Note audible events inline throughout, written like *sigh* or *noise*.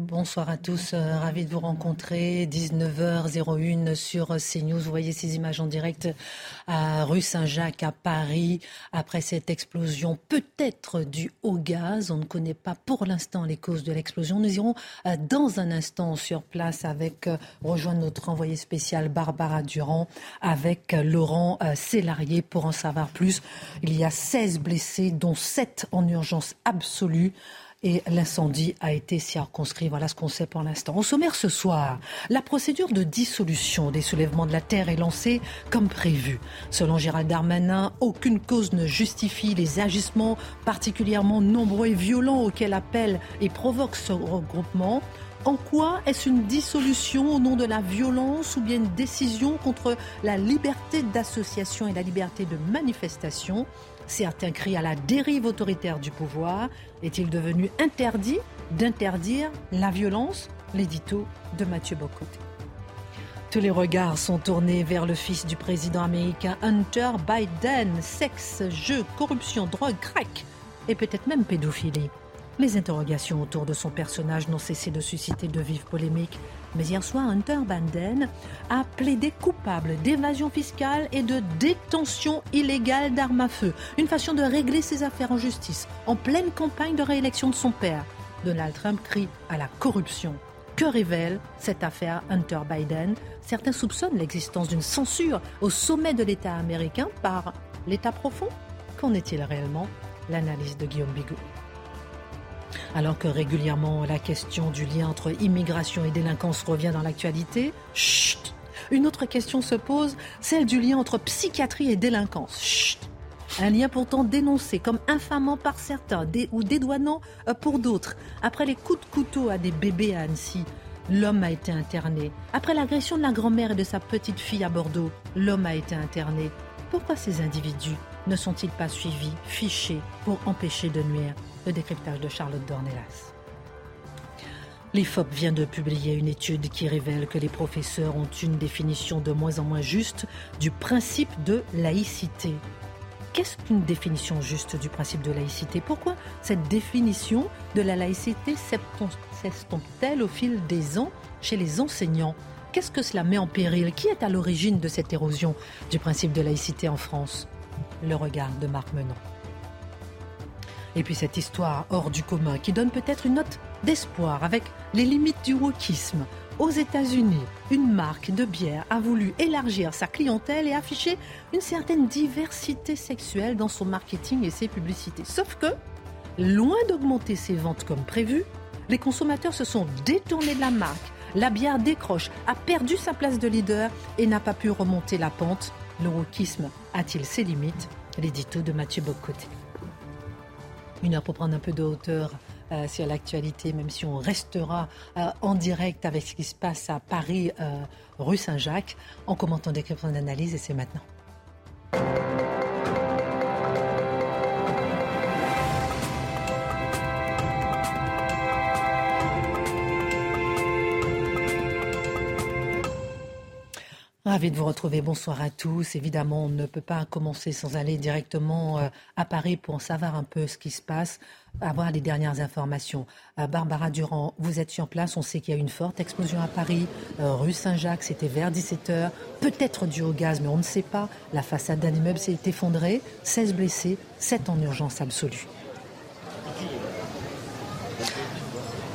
Bonsoir à tous, euh, ravi de vous rencontrer. 19h01 sur CNews. Vous voyez ces images en direct à rue Saint-Jacques à Paris après cette explosion peut-être due au gaz. On ne connaît pas pour l'instant les causes de l'explosion. Nous irons euh, dans un instant sur place avec euh, rejoindre notre envoyé spécial Barbara Durand avec Laurent Sélarié pour en savoir plus. Il y a 16 blessés dont 7 en urgence absolue et l'incendie a été circonscrit. Voilà ce qu'on sait pour l'instant. Au sommaire ce soir, la procédure de dissolution des soulèvements de la terre est lancée comme prévu. Selon Gérald Darmanin, aucune cause ne justifie les agissements particulièrement nombreux et violents auxquels appelle et provoque ce regroupement. En quoi est-ce une dissolution au nom de la violence ou bien une décision contre la liberté d'association et la liberté de manifestation? Certains crient à la dérive autoritaire du pouvoir. Est-il devenu interdit d'interdire la violence? L'édito de Mathieu Bocoté. Tous les regards sont tournés vers le fils du président américain Hunter Biden. Sexe, jeu, corruption, drogue, crack et peut-être même pédophilie. Les interrogations autour de son personnage n'ont cessé de susciter de vives polémiques. Mais hier soir, Hunter Biden a plaidé coupable d'évasion fiscale et de détention illégale d'armes à feu. Une façon de régler ses affaires en justice, en pleine campagne de réélection de son père. Donald Trump crie à la corruption. Que révèle cette affaire Hunter Biden? Certains soupçonnent l'existence d'une censure au sommet de l'État américain par l'État profond. Qu'en est-il réellement? L'analyse de Guillaume Bigot. Alors que régulièrement la question du lien entre immigration et délinquance revient dans l'actualité, chut, une autre question se pose, celle du lien entre psychiatrie et délinquance. Chut. Un lien pourtant dénoncé comme infamant par certains ou dédouanant euh, pour d'autres. Après les coups de couteau à des bébés à Annecy, l'homme a été interné. Après l'agression de la grand-mère et de sa petite fille à Bordeaux, l'homme a été interné. Pourquoi ces individus ne sont-ils pas suivis, fichés pour empêcher de nuire? Le décryptage de Charlotte Dornelas. L'IFOP vient de publier une étude qui révèle que les professeurs ont une définition de moins en moins juste du principe de laïcité. Qu'est-ce qu'une définition juste du principe de laïcité? Pourquoi cette définition de la laïcité s'estompe-t-elle au fil des ans chez les enseignants? Qu'est-ce que cela met en péril? Qui est à l'origine de cette érosion du principe de laïcité en France? Le regard de Marc Menon. Et puis cette histoire hors du commun qui donne peut-être une note d'espoir avec les limites du wokisme. Aux États-Unis, une marque de bière a voulu élargir sa clientèle et afficher une certaine diversité sexuelle dans son marketing et ses publicités. Sauf que, loin d'augmenter ses ventes comme prévu, les consommateurs se sont détournés de la marque. La bière décroche, a perdu sa place de leader et n'a pas pu remonter la pente. Le wokisme a-t-il ses limites? L'édito de Mathieu Bocoté. Une heure pour prendre un peu de hauteur euh, sur l'actualité, même si on restera euh, en direct avec ce qui se passe à Paris, euh, rue Saint-Jacques, en commentant des questions et c'est maintenant. Ravi de vous retrouver. Bonsoir à tous. Évidemment, on ne peut pas commencer sans aller directement euh, à Paris pour en savoir un peu ce qui se passe, avoir les dernières informations. Euh, Barbara Durand, vous êtes sur place. On sait qu'il y a eu une forte explosion à Paris, euh, rue Saint-Jacques. C'était vers 17h. Peut-être dû au gaz, mais on ne sait pas. La façade d'un immeuble s'est effondrée. 16 blessés, 7 en urgence absolue.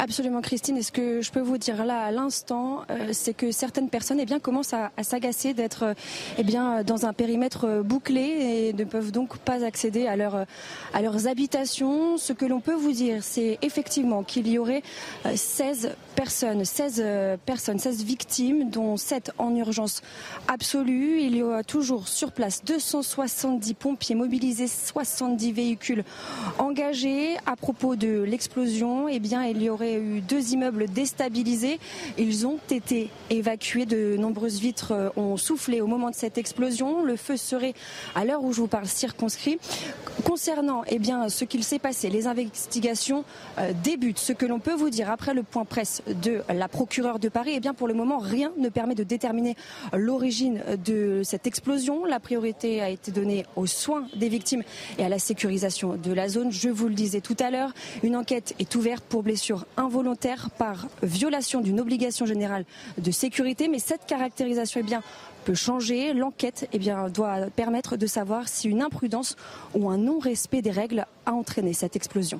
Absolument, Christine. Et ce que je peux vous dire là à l'instant, euh, c'est que certaines personnes eh bien, commencent à, s'agacer d'être euh, eh dans un périmètre euh, bouclé et ne peuvent donc pas accéder à, leur, à leurs habitations. Ce que l'on peut vous dire, c'est effectivement qu'il y aurait 16 personnes, 16 personnes, 16 victimes, dont 7 en urgence absolue. Il y aura toujours sur place 270 pompiers mobilisés, 70 véhicules engagés. À propos de l'explosion, eh bien, il y aurait eu deux immeubles déstabilisés. Ils ont été évacués. De nombreuses vitres euh, ont soufflé au moment de cette explosion. Le feu serait, à l'heure où je vous parle, circonscrit. Concernant eh bien, ce qu'il s'est passé, les investigations euh, débutent. Ce que l'on peut vous dire après le point presse de la procureure de Paris, eh bien, pour le moment, rien ne permet de déterminer l'origine de cette explosion. La priorité a été donnée aux soins des victimes et à la sécurisation de la zone. Je vous le disais tout à l'heure, une enquête est ouverte pour blessure involontaire par violation d'une obligation générale de sécurité. Mais cette caractérisation eh peut changer. L'enquête eh doit permettre de savoir si une imprudence ou un non-respect des règles a entraîné cette explosion.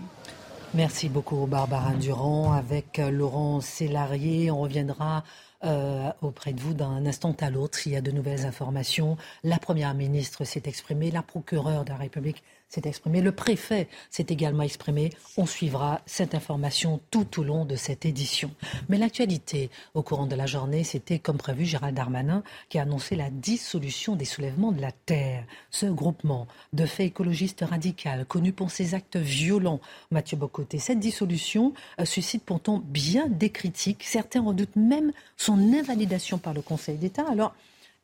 Merci beaucoup Barbara Durand. Avec euh, Laurent Sélarié, on reviendra euh, auprès de vous d'un instant à l'autre s'il y a de nouvelles informations. La Première ministre s'est exprimée, la procureure de la République s'est exprimé. Le préfet s'est également exprimé. On suivra cette information tout au long de cette édition. Mais l'actualité au courant de la journée, c'était comme prévu Gérald Darmanin qui a annoncé la dissolution des soulèvements de la Terre. Ce groupement de faits écologistes radicaux, connu pour ses actes violents, Mathieu Bocoté, cette dissolution euh, suscite pourtant bien des critiques. Certains redoutent même son invalidation par le Conseil d'État. Alors,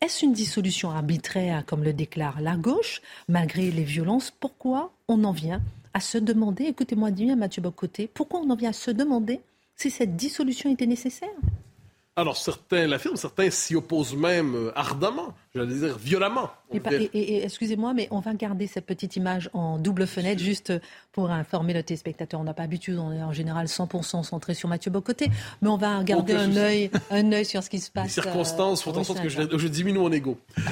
est-ce une dissolution arbitraire, comme le déclare la gauche, malgré les violences? Pourquoi on en vient à se demander, écoutez-moi bien Mathieu Bocoté, pourquoi on en vient à se demander si cette dissolution était nécessaire? Alors, certains l'affirment, certains s'y opposent même euh, ardemment, j'allais dire violemment. Et, excusez-moi, mais on va garder cette petite image en double fenêtre juste pour informer le téléspectateur. On n'a pas l'habitude, on est en général 100% centré sur Mathieu Bocoté, mais on va garder un œil, un œil sur ce qui se passe. Les circonstances font en sorte que je, diminue mon ego. *laughs*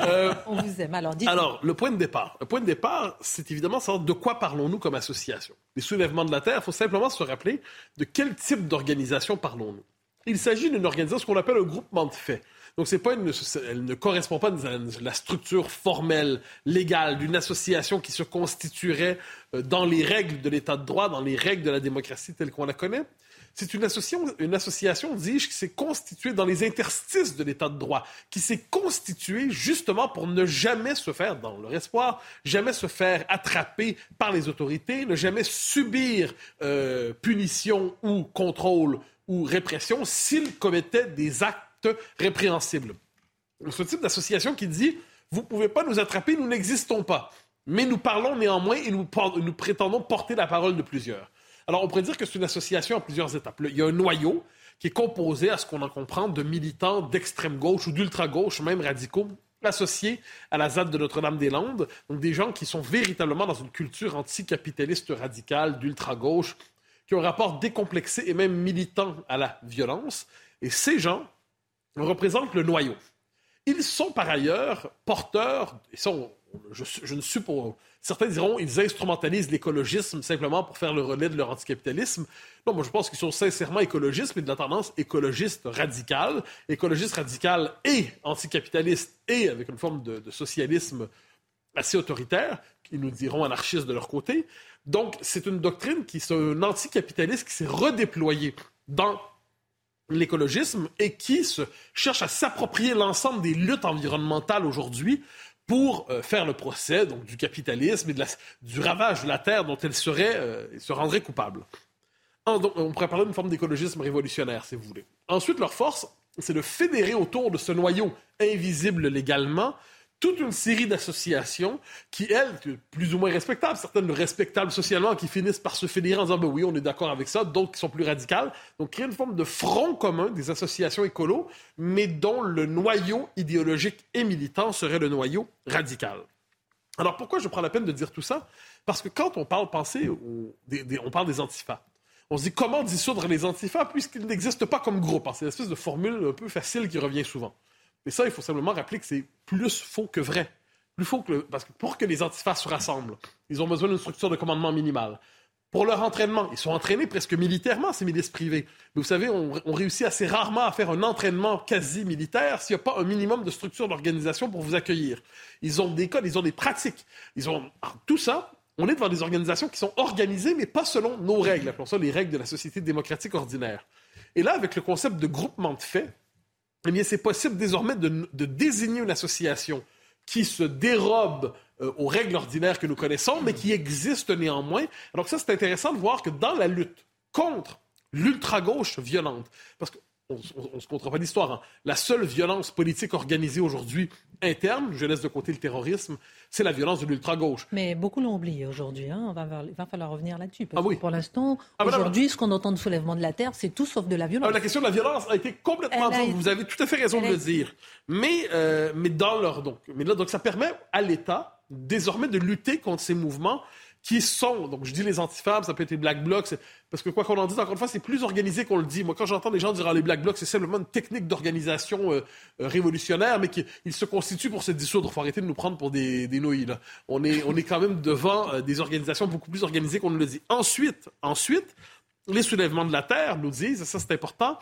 Euh, on vous aime. Alors, dites Alors, le point de départ. Le point de départ, c'est évidemment savoir de quoi parlons-nous comme association. Les soulèvements de la Terre, il faut simplement se rappeler de quel type d'organisation parlons-nous. Il s'agit d'une organisation, qu'on appelle un groupement de faits. Donc, c'est pas une, elle ne correspond pas à la structure formelle, légale d'une association qui se constituerait euh, dans les règles de l'État de droit, dans les règles de la démocratie telle qu'on la connaît. C'est une association, une association, dis-je, qui s'est constituée dans les interstices de l'État de droit, qui s'est constituée justement pour ne jamais se faire, dans leur espoir, jamais se faire attraper par les autorités, ne jamais subir euh, punition ou contrôle ou répression s'ils commettaient des actes répréhensibles. Ce type d'association qui dit Vous ne pouvez pas nous attraper, nous n'existons pas. Mais nous parlons néanmoins et nous, nous prétendons porter la parole de plusieurs. Alors, on pourrait dire que c'est une association à plusieurs étapes. Il y a un noyau qui est composé, à ce qu'on en comprend, de militants d'extrême gauche ou d'ultra gauche, même radicaux, associés à la ZAD de Notre-Dame-des-Landes. Donc, des gens qui sont véritablement dans une culture anticapitaliste radicale, d'ultra gauche, qui ont un rapport décomplexé et même militant à la violence. Et ces gens représentent le noyau. Ils sont par ailleurs porteurs, et sont, je, je, ne pas. Certains diront ils instrumentalisent l'écologisme simplement pour faire le relais de leur anticapitalisme. Non, moi je pense qu'ils sont sincèrement écologistes, mais de la tendance écologiste radicale. Écologiste radicale et anticapitaliste et avec une forme de, de socialisme assez autoritaire, qui nous diront anarchistes de leur côté. Donc, c'est une doctrine qui est un anticapitaliste qui s'est redéployé dans l'écologisme et qui cherche à s'approprier l'ensemble des luttes environnementales aujourd'hui pour euh, faire le procès donc, du capitalisme et du ravage de la terre dont elle euh, se rendrait coupable. on pourrait parler d'une forme d'écologisme révolutionnaire, si vous voulez. Ensuite, leur force, c'est de fédérer autour de ce noyau invisible légalement toute une série d'associations qui, elles, plus ou moins respectables, certaines respectables socialement, qui finissent par se fédérer en disant ben oui, on est d'accord avec ça, d'autres qui sont plus radicales. Donc, créer une forme de front commun des associations écolo, mais dont le noyau idéologique et militant serait le noyau radical. Alors, pourquoi je prends la peine de dire tout ça? Parce que quand on parle, pensez, on parle des antifas. On se dit comment dissoudre les antifas puisqu'ils n'existent pas comme groupe? C'est une espèce de formule un peu facile qui revient souvent. Mais ça, il faut simplement rappeler que c'est plus faux que vrai. Plus faux que parce que pour que les antifas se rassemblent, ils ont besoin d'une structure de commandement minimale. pour leur entraînement. Ils sont entraînés presque militairement, ces milices privées. Mais vous savez, on, réussit assez rarement à faire un entraînement quasi militaire s'il n'y a pas un minimum de structure d'organisation pour vous accueillir. Ils ont des codes, ils ont des pratiques. Ils ont tout ça. On est devant des organisations qui sont organisées, mais pas selon nos règles. Appelons ça les règles de la société démocratique ordinaire. Et là, avec le concept de groupement de faits, eh bien, c'est possible désormais de, désigner une association qui se dérobe euh, aux règles ordinaires que nous connaissons, mais qui existent néanmoins. Alors ça, c'est intéressant de voir que dans la lutte contre l'ultra-gauche violente, parce que on ne se comptera pas d'histoire. Hein. La seule violence politique organisée aujourd'hui interne, je laisse de côté le terrorisme, c'est la violence de l'ultra-gauche. Mais beaucoup l'ont oublié aujourd'hui. Hein. Il va falloir revenir là-dessus. Ah oui. pour l'instant, ah, aujourd'hui, ce qu'on entend de soulèvement de la terre, c'est tout sauf de la violence. Ah, la question de la violence a été complètement... Vous avez tout à fait raison de le dire. Mais, euh, mais dans leur... Donc, mais là, donc ça permet à l'État désormais de lutter contre ces mouvements qui sont, donc je dis les antifemmes, ça peut être les Black Blocs, parce que quoi qu'on en dise, encore une fois, c'est plus organisé qu'on le dit. Moi, quand j'entends des gens dire ah, les Black Blocs, c'est simplement une technique d'organisation euh, euh, révolutionnaire, mais qu'ils se constituent pour se dissoudre. Faut arrêter de nous prendre pour des, des nouilles. Là. On, est, on est quand même devant euh, des organisations beaucoup plus organisées qu'on ne le dit. Ensuite, ensuite, les soulèvements de la Terre nous disent, ça c'est important,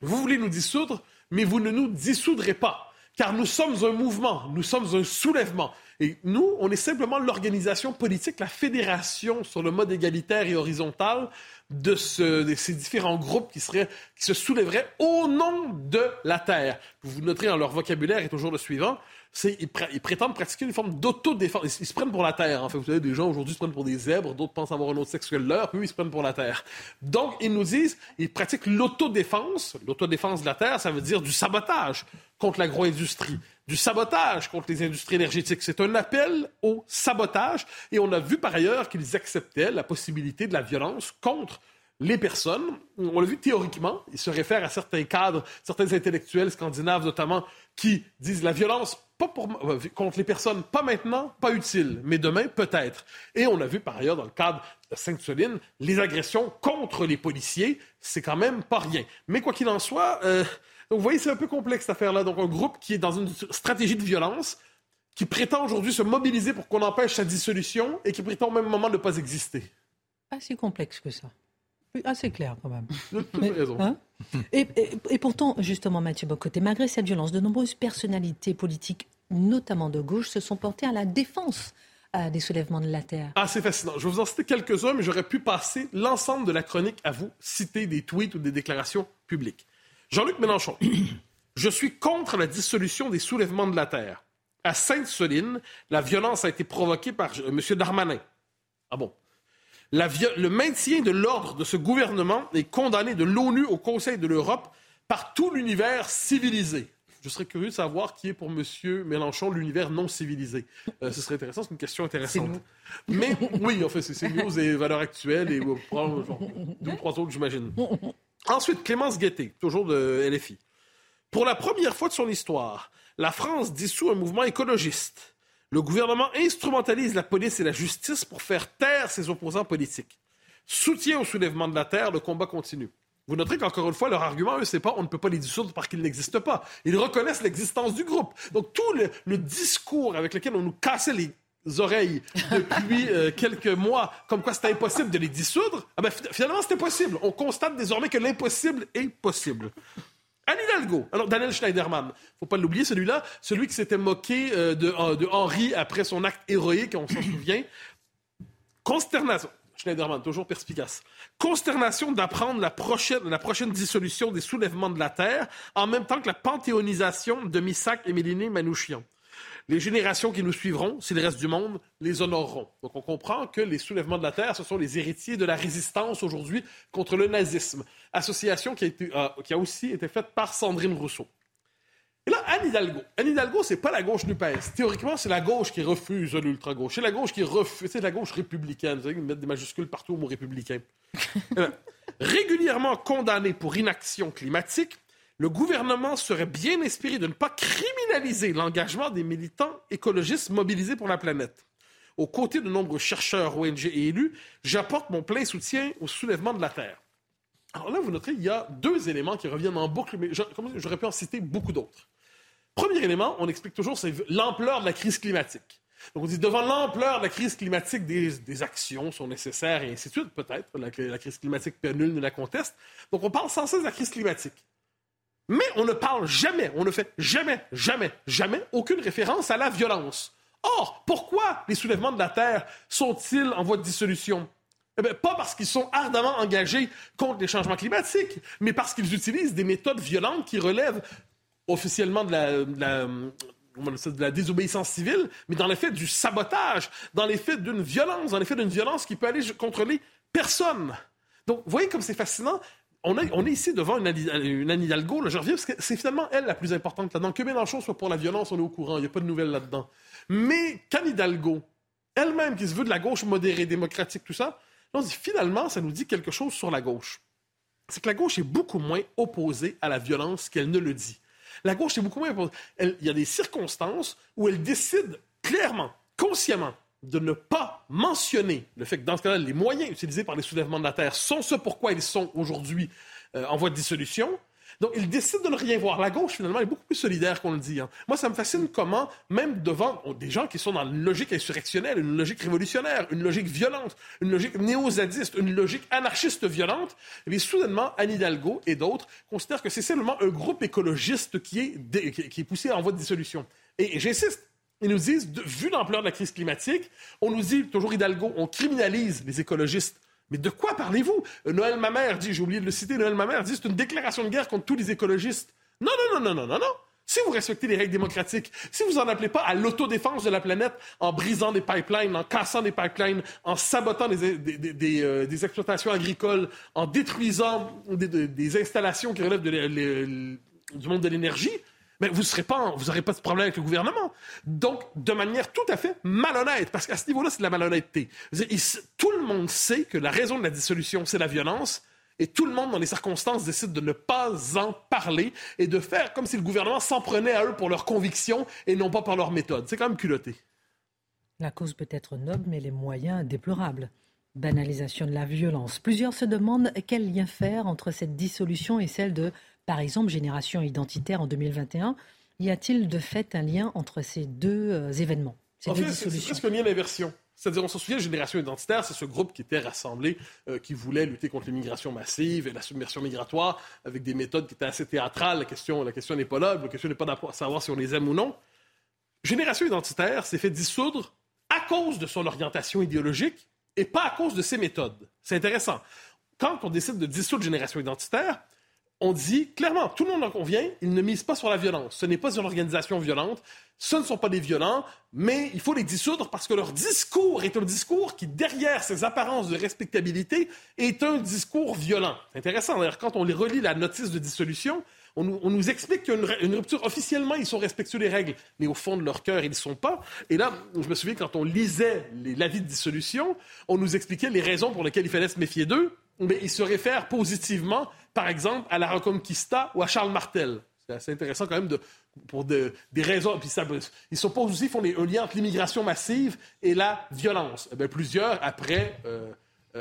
vous voulez nous dissoudre, mais vous ne nous dissoudrez pas, car nous sommes un mouvement, nous sommes un soulèvement. Et nous, on est simplement l'organisation politique, la fédération sur le mode égalitaire et horizontal de, ces différents groupes qui, seraient, qui se soulèveraient au nom de la Terre. Vous noterez, dans leur vocabulaire est toujours le suivant. Ils, prétendent pratiquer une forme d'autodéfense. Ils, se prennent pour la Terre. En fait, vous savez, des gens aujourd'hui se prennent pour des zèbres, d'autres pensent avoir un autre sexe que leur, puis ils se prennent pour la Terre. Donc, ils nous disent, ils pratiquent l'autodéfense. L'autodéfense de la Terre, ça veut dire du sabotage contre l'agro-industrie du sabotage contre les industries énergétiques. C'est un appel au sabotage et on a vu par ailleurs qu'ils acceptaient la possibilité de la violence contre les personnes. On l'a vu théoriquement, ils se réfèrent à certains cadres, certains intellectuels scandinaves notamment, qui disent la violence pas euh, contre les personnes, pas maintenant, pas utile, mais demain, peut-être. Et on a vu par ailleurs dans le cadre de Sainte-Soline, les agressions contre les policiers, c'est quand même pas rien. Mais quoi qu'il en soit, euh, vous voyez, c'est un peu complexe cette affaire-là. Donc, un groupe qui est dans une stratégie de violence, qui prétend aujourd'hui se mobiliser pour qu'on empêche sa dissolution et qui prétend au même moment ne pas exister. Pas si complexe que ça. Assez clair quand même. *laughs* Mais, raison. Hein? Et, et, pourtant, justement, Mathieu Bocoté, malgré cette violence, de nombreuses personnalités politiques, notamment de gauche, se sont portées à la défense euh, des soulèvements de la Terre. Ah, c'est fascinant. Je vais vous en citer quelques-uns, mais j'aurais pu passer l'ensemble de la chronique à vous citer des tweets ou des déclarations publiques. Jean-Luc Mélenchon, je suis contre la dissolution des soulèvements de la Terre. À Sainte-Soline, la violence a été provoquée par euh, M. Darmanin. Ah bon? Le maintien de l'ordre de ce gouvernement est condamné de l'ONU au Conseil de l'Europe par tout l'univers civilisé. Je serais curieux de savoir qui est pour M. Mélenchon l'univers non civilisé. Euh, ce serait intéressant, c'est une question intéressante. Mais oui, en fait, c'est news et valeurs actuelles et deux ou trois autres, j'imagine. Ensuite, Clémence Guettet, toujours de LFI. Pour la première fois de son histoire, la France dissout un mouvement écologiste. Le gouvernement instrumentalise la police et la justice pour faire taire ses opposants politiques. Soutien au soulèvement de la terre, le combat continue. Vous noterez qu'encore une fois, leur argument, eux, c'est pas on ne peut pas les dissoudre parce qu'ils n'existent pas. Ils reconnaissent l'existence du groupe. Donc tout le, discours avec lequel on nous cassait les oreilles depuis *laughs* euh, quelques mois, comme quoi c'était impossible de les dissoudre, ah ben, finalement, c'était possible. On constate désormais que l'impossible est possible. Anne Hidalgo. Alors, Daniel Schneiderman, faut pas l'oublier, celui-là, celui qui s'était moqué euh, de, euh, de, Henri après son acte héroïque, on s'en souvient. Consternation. Schneiderman, toujours perspicace. Consternation d'apprendre la prochaine, la prochaine dissolution des soulèvements de la Terre, en même temps que la panthéonisation de Missak et Méliné Manouchian. Les générations qui nous suivront, si le reste du monde, les honoreront. Donc on comprend que les soulèvements de la Terre, ce sont les héritiers de la résistance aujourd'hui contre le nazisme. Association qui a, été, euh, qui a aussi été faite par Sandrine Rousseau. Et là, Anne Hidalgo. Anne Hidalgo, c'est pas la gauche NUPES. Théoriquement, c'est la gauche qui refuse l'ultra-gauche. C'est la gauche qui refuse. C'est la gauche républicaine. Vous savez, ils mettent des majuscules partout au mot républicain. *laughs* Eh ben, régulièrement condamnée pour inaction climatique, le gouvernement serait bien inspiré de ne pas criminaliser l'engagement des militants écologistes mobilisés pour la planète. Aux côtés de nombreux chercheurs, ONG et élus, j'apporte mon plein soutien au soulèvement de la Terre. Alors là, vous noterez, il y a deux éléments qui reviennent en boucle, mais j'aurais pu en citer beaucoup d'autres. Premier élément, on explique toujours, c'est l'ampleur de la crise climatique. Donc on dit, devant l'ampleur de la crise climatique, des, actions sont nécessaires et ainsi de suite, peut-être. La, crise climatique, nul ne la conteste. Donc on parle sans cesse de la crise climatique. Mais on ne parle jamais, on ne fait jamais, jamais, jamais aucune référence à la violence. Or, pourquoi les soulèvements de la Terre sont-ils en voie de dissolution? Eh pas parce qu'ils sont ardemment engagés contre les changements climatiques, mais parce qu'ils utilisent des méthodes violentes qui relèvent officiellement de la, de la désobéissance civile, mais dans l'effet du sabotage, dans l'effet d'une violence, dans l'effet d'une violence qui peut aller contre les personnes. Donc, vous voyez comme c'est fascinant on, est ici devant une, Anne Hidalgo, je reviens parce que c'est finalement elle la plus importante là-dedans. Que Mélenchon soit pour la violence, on est au courant, il n'y a pas de nouvelles là-dedans. Mais qu'Anne Hidalgo, elle-même qui se veut de la gauche modérée, démocratique, tout ça, on dit, finalement, ça nous dit quelque chose sur la gauche. C'est que la gauche est beaucoup moins opposée à la violence qu'elle ne le dit. La gauche est beaucoup moins opposée. il y a des circonstances où elle décide clairement, consciemment, de ne pas mentionner le fait que dans ce cas-là, les moyens utilisés par les soulèvements de la Terre sont ce pourquoi ils sont aujourd'hui euh, en voie de dissolution. Donc, ils décident de ne rien voir. La gauche, finalement, est beaucoup plus solidaire qu'on le dit. Hein. Moi, ça me fascine comment, même devant des gens qui sont dans une logique insurrectionnelle, une logique révolutionnaire, une logique violente, une logique néo-zadiste, une logique anarchiste violente, eh soudainement, Anne Hidalgo et d'autres considèrent que c'est simplement un groupe écologiste qui est, qui est poussé en voie de dissolution. et j'insiste, ils nous disent, vu l'ampleur de la crise climatique, on nous dit, toujours Hidalgo, on criminalise les écologistes. Mais de quoi parlez-vous? Noël Mamère dit, j'ai oublié de le citer, Noël Mamère dit, c'est une déclaration de guerre contre tous les écologistes. Non, non, non, non, non, non, non. Si vous respectez les règles démocratiques, si vous n'en appelez pas à l'autodéfense de la planète en brisant des pipelines, en cassant des pipelines, en sabotant des, des, euh, exploitations agricoles, en détruisant des, installations qui relèvent du monde de l'énergie, mais vous n'aurez pas, vous pas de problème avec le gouvernement. Donc, de manière tout à fait malhonnête, parce qu'à ce niveau-là, c'est de la malhonnêteté. Tout le monde sait que la raison de la dissolution, c'est la violence. Et tout le monde, dans les circonstances, décide de ne pas en parler et de faire comme si le gouvernement s'en prenait à eux pour leurs convictions et non pas par leurs méthodes. C'est quand même culotté. La cause peut être noble, mais les moyens déplorables. Banalisation de la violence. Plusieurs se demandent quel lien faire entre cette dissolution et celle de par exemple Génération Identitaire en 2021. Y a-t-il de fait un lien entre ces deux euh, événements En fait, c'est presque un lien d'inversion. C'est-à-dire, on s'en souvient, Génération Identitaire, c'est ce groupe qui était rassemblé, euh, qui voulait lutter contre l'immigration massive et la submersion migratoire, avec des méthodes qui étaient assez théâtrales. La question, la question n'est pas là, la question n'est pas de savoir si on les aime ou non. Génération Identitaire s'est fait dissoudre à cause de son orientation idéologique et pas à cause de ses méthodes. C'est intéressant. Quand on décide de dissoudre Génération Identitaire, on dit clairement, tout le monde en convient, ils ne misent pas sur la violence. Ce n'est pas une organisation violente, ce ne sont pas des violents, mais il faut les dissoudre parce que leur discours est un discours qui, derrière ces apparences de respectabilité, est un discours violent. C'est intéressant. D'ailleurs, quand on les relit la notice de dissolution, on nous, explique qu'il y a une, rupture. Officiellement, ils sont respectueux des règles, mais au fond de leur cœur, ils ne sont pas. Et là, je me souviens, quand on lisait l'avis de dissolution, on nous expliquait les raisons pour lesquelles il fallait se méfier d'eux. Mais ils se réfèrent positivement par exemple, à la Reconquista ou à Charles Martel. C'est assez intéressant quand même pour des raisons. Puis ça, ils s'opposent aussi, font un lien entre l'immigration massive et la violence. Eh plusieurs, après euh,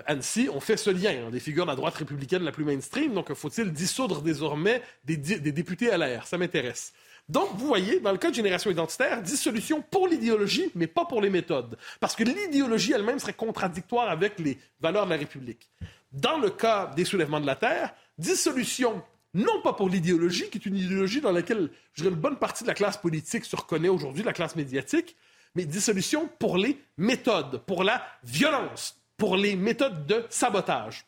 Annecy, ont fait ce lien. Hein, des figures de la droite républicaine la plus mainstream. Donc, faut-il dissoudre désormais des, des députés à l'air? Ça m'intéresse. Donc, vous voyez, dans le cas de génération identitaire, dissolution pour l'idéologie, mais pas pour les méthodes. Parce que l'idéologie elle-même serait contradictoire avec les valeurs de la République. Dans le cas des soulèvements de la Terre, dissolution, non pas pour l'idéologie, qui est une idéologie dans laquelle, je dirais, une bonne partie de la classe politique se reconnaît aujourd'hui, la classe médiatique, mais dissolution pour les méthodes, pour la violence, pour les méthodes de sabotage.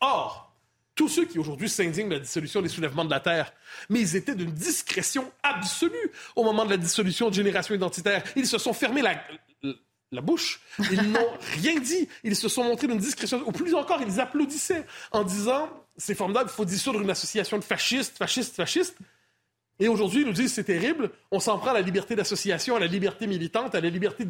Or, tous ceux qui aujourd'hui s'indignent de la dissolution des soulèvements de la Terre, mais ils étaient d'une discrétion absolue au moment de la dissolution de Génération Identitaire. Ils se sont fermés la, la bouche. Ils n'ont rien dit. Ils se sont montrés d'une discrétion. Ou plus encore, ils applaudissaient en disant c'est formidable, il faut dissoudre une association de fascistes, fascistes, fascistes. Et aujourd'hui, ils nous disent c'est terrible, on s'en prend à la liberté d'association, à la liberté militante, à la liberté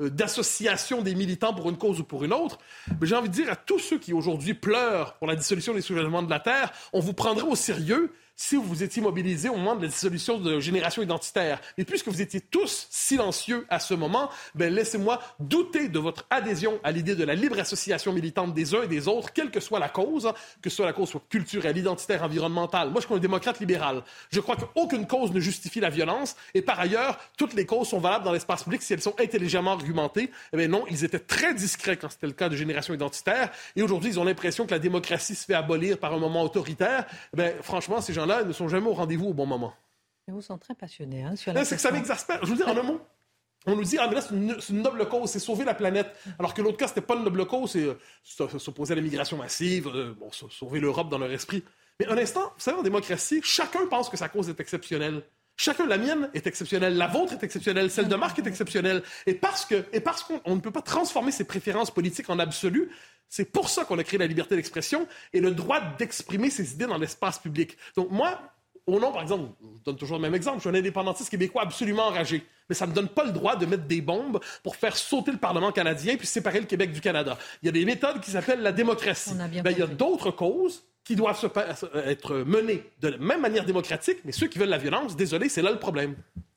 euh, d'association des militants pour une cause ou pour une autre. Mais j'ai envie de dire à tous ceux qui aujourd'hui pleurent pour la dissolution des soulèvements de la Terre, on vous prendrait au sérieux si vous étiez mobilisés au moment de la dissolution de Génération Identitaire. Et puisque vous étiez tous silencieux à ce moment, ben laissez-moi douter de votre adhésion à l'idée de la libre association militante des uns et des autres, quelle que soit la cause, que ce soit la cause culturelle, identitaire, environnementale. Moi, je suis un démocrate libéral. Je crois qu'aucune cause ne justifie la violence. Et par ailleurs, toutes les causes sont valables dans l'espace public si elles sont intelligemment argumentées. Eh bien non, ils étaient très discrets quand c'était le cas de Génération Identitaire. Et aujourd'hui, ils ont l'impression que la démocratie se fait abolir par un moment autoritaire. Eh bien, franchement, ces gens-là ne sont jamais au rendez-vous au bon moment. vous sont très passionnés hein, sur la C'est que ça m'exaspère. Je vous dis en un mot. On nous dit, ah, mais là, c'est une, noble cause, c'est sauver la planète. Alors que l'autre cas, c'était pas une noble cause, c'est euh, s'opposer à l'immigration massive, euh, bon, sauver l'Europe dans leur esprit. Mais un instant, vous savez, en démocratie, chacun pense que sa cause est exceptionnelle. Chacun, la mienne est exceptionnelle, la vôtre est exceptionnelle, celle de Marc est exceptionnelle. Et parce que, et parce qu'on ne peut pas transformer ses préférences politiques en absolu, c'est pour ça qu'on a créé la liberté d'expression et le droit d'exprimer ses idées dans l'espace public. Donc moi, au nom, par exemple, je donne toujours le même exemple, je suis un indépendantiste québécois absolument enragé, mais ça ne me donne pas le droit de mettre des bombes pour faire sauter le Parlement canadien puis séparer le Québec du Canada. Il y a des méthodes qui s'appellent la démocratie. Ben, il y a d'autres causes qui doivent être menées de la même manière démocratique, mais ceux qui veulent la violence, désolé, c'est là le problème.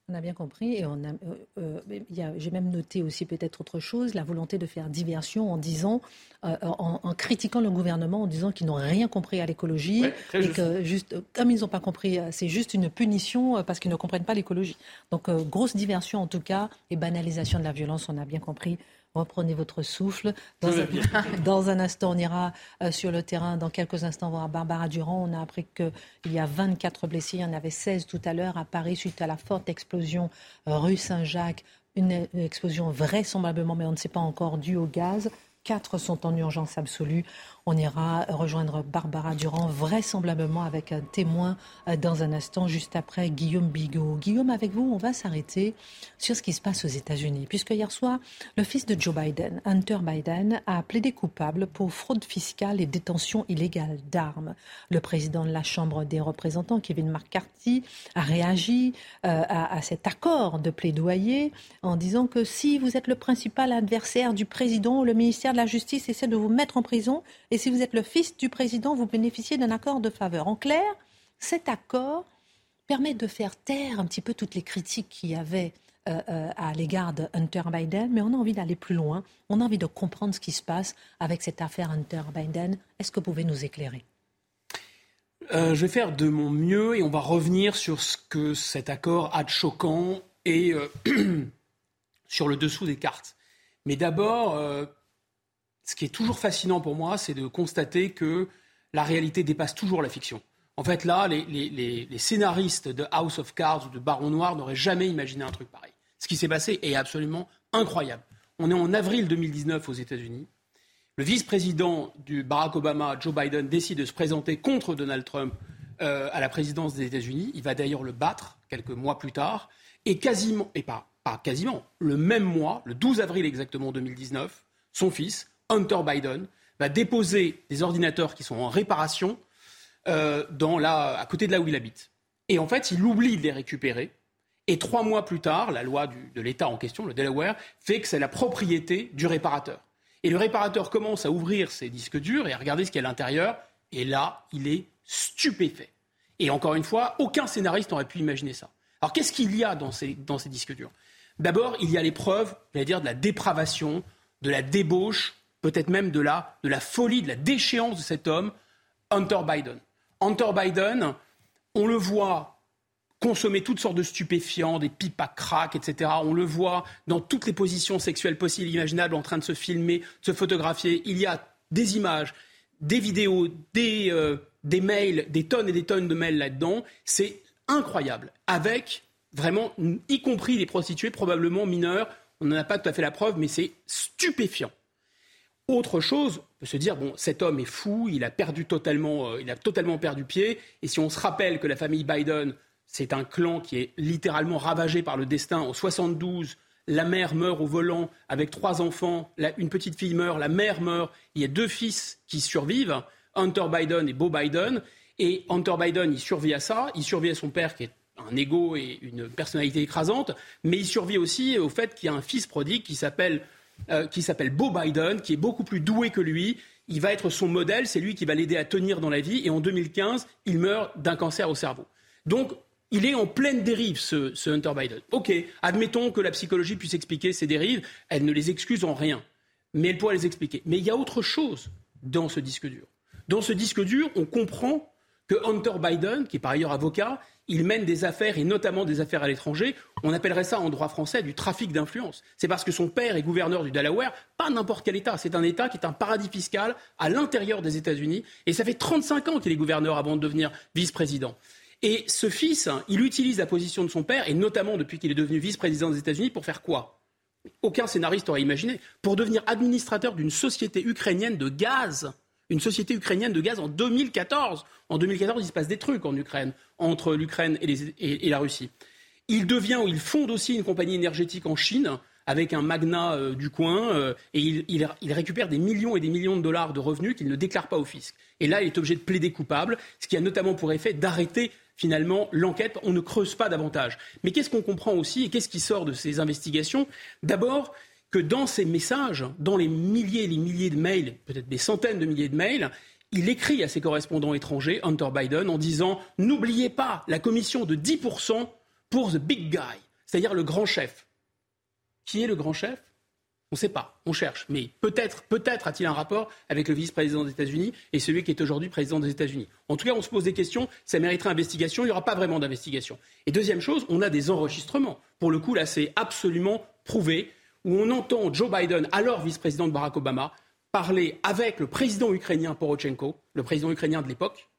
On a bien compris et on a, euh, euh, j'ai même noté aussi peut-être autre chose, la volonté de faire diversion en disant, euh, en, critiquant le gouvernement, en disant qu'ils n'ont rien compris à l'écologie et que juste, comme ils n'ont pas compris, c'est juste une punition parce qu'ils ne comprennent pas l'écologie. Donc grosse diversion en tout cas et banalisation de la violence, on a bien compris Reprenez votre souffle. *laughs* Dans un, instant, on ira euh, sur le terrain. Dans quelques instants, voir Barbara Durand. On a appris qu'il y a 24 blessés. Il y en avait 16 tout à l'heure à Paris suite à la forte explosion euh, rue Saint-Jacques. Une explosion vraisemblablement, mais on ne sait pas encore, due au gaz. Quatre sont en urgence absolue. On ira rejoindre Barbara Durand, vraisemblablement avec un témoin euh, dans un instant, juste après Guillaume Bigot. Guillaume, avec vous, on va s'arrêter sur ce qui se passe aux États-Unis, puisque hier soir, le fils de Joe Biden, Hunter Biden, a plaidé coupable pour fraude fiscale et détention illégale d'armes. Le président de la Chambre des représentants, Kevin McCarthy, a réagi euh, à, cet accord de plaidoyer en disant que si vous êtes le principal adversaire du président, le ministère de la Justice essaie de vous mettre en prison si vous êtes le fils du président, vous bénéficiez d'un accord de faveur. En clair, cet accord permet de faire taire un petit peu toutes les critiques qu'il y avait euh, euh, à l'égard de Hunter Biden, mais on a envie d'aller plus loin. On a envie de comprendre ce qui se passe avec cette affaire Hunter Biden. Est-ce que vous pouvez nous éclairer? Euh, Je vais faire de mon mieux et on va revenir sur ce que cet accord a de choquant et *clears throat* sur le dessous des cartes. Mais d'abord, ce qui est toujours fascinant pour moi, c'est de constater que la réalité dépasse toujours la fiction. En fait, là, les, scénaristes de House of Cards ou de Baron Noir n'auraient jamais imaginé un truc pareil. Ce qui s'est passé est absolument incroyable. On est en avril 2019 aux États-Unis. Le vice-président du Barack Obama, Joe Biden, décide de se présenter contre Donald Trump euh, à la présidence des États-Unis. Il va d'ailleurs le battre quelques mois plus tard. Et quasiment, et pas, pas quasiment, le même mois, le 12 avril exactement 2019, son fils, Hunter Biden va déposer des ordinateurs qui sont en réparation euh, dans à côté de là où il habite. Et en fait, il oublie de les récupérer. Et trois mois plus tard, la loi de l'État en question, le Delaware, fait que c'est la propriété du réparateur. Et le réparateur commence à ouvrir ses disques durs et à regarder ce qu'il y a à l'intérieur. Et là, il est stupéfait. Et encore une fois, aucun scénariste n'aurait pu imaginer ça. Alors qu'est-ce qu'il y a dans ces, dans ces disques durs? D'abord, il y a les preuves, j'allais dire, de la dépravation, de la débauche, peut-être même de la, de la folie, de la déchéance de cet homme, Hunter Biden. Hunter Biden, on le voit consommer toutes sortes de stupéfiants, des pipes à crack, etc. On le voit dans toutes les positions sexuelles possibles, imaginables, en train de se filmer, de se photographier. Il y a des images, des vidéos, des, euh, des mails, des tonnes et des tonnes de mails là-dedans. C'est incroyable. Avec vraiment, y compris les prostituées, probablement mineures. On n'en a pas tout à fait la preuve, mais c'est stupéfiant. Autre chose, on peut se dire bon, cet homme est fou, il a perdu totalement, euh, il a totalement perdu pied. Et si on se rappelle que la famille Biden, c'est un clan qui est littéralement ravagé par le destin. En 72, la mère meurt au volant avec trois enfants, une petite fille meurt, la mère meurt. Il y a deux fils qui survivent, Hunter Biden et Beau Biden. Et Hunter Biden, il survit à ça. Il survit à son père qui est un ego et une personnalité écrasante, mais il survit aussi au fait qu'il y a un fils prodigue qui s'appelle euh, qui s'appelle Beau Biden, qui est beaucoup plus doué que lui. Il va être son modèle, c'est lui qui va l'aider à tenir dans la vie. Et en 2015, il meurt d'un cancer au cerveau. Donc, il est en pleine dérive, ce, Hunter Biden. OK, admettons que la psychologie puisse expliquer ces dérives. Elle ne les excuse en rien. Mais elle pourrait les expliquer. Mais il y a autre chose dans ce disque dur. Dans ce disque dur, on comprend que Hunter Biden, qui est par ailleurs avocat, il mène des affaires, et notamment des affaires à l'étranger. On appellerait ça en droit français du trafic d'influence. C'est parce que son père est gouverneur du Delaware, pas n'importe quel État. C'est un État qui est un paradis fiscal à l'intérieur des États-Unis. Et ça fait 35 ans qu'il est gouverneur avant de devenir vice-président. Et ce fils, il utilise la position de son père, et notamment depuis qu'il est devenu vice-président des États-Unis, pour faire quoi? Aucun scénariste aurait imaginé. Pour devenir administrateur d'une société ukrainienne de gaz une société ukrainienne de gaz en 2014. En 2014, il se passe des trucs en Ukraine, entre l'Ukraine et, la Russie. Il devient ou il fonde aussi une compagnie énergétique en Chine avec un magnat euh, du coin euh, et il, récupère des millions et des millions de dollars de revenus qu'il ne déclare pas au fisc. Et là, il est obligé de plaider coupable, ce qui a notamment pour effet d'arrêter finalement l'enquête. On ne creuse pas davantage. Mais qu'est-ce qu'on comprend aussi et qu'est-ce qui sort de ces investigations? D'abord, que dans ces messages, dans les milliers et les milliers de mails, peut-être des centaines de milliers de mails, il écrit à ses correspondants étrangers, Hunter Biden, en disant N'oubliez pas la commission de 10% pour the big guy, c'est-à-dire le grand chef. Qui est le grand chef? On ne sait pas, on cherche. Mais peut-être, peut-être a-t-il un rapport avec le vice-président des États-Unis et celui qui est aujourd'hui président des États-Unis. En tout cas, on se pose des questions, ça mériterait investigation, il n'y aura pas vraiment d'investigation. Et deuxième chose, on a des enregistrements. Pour le coup, là, c'est absolument prouvé où on entend Joe Biden, alors vice-président de Barack Obama, parler avec le président ukrainien Porochenko, le président ukrainien de l'époque,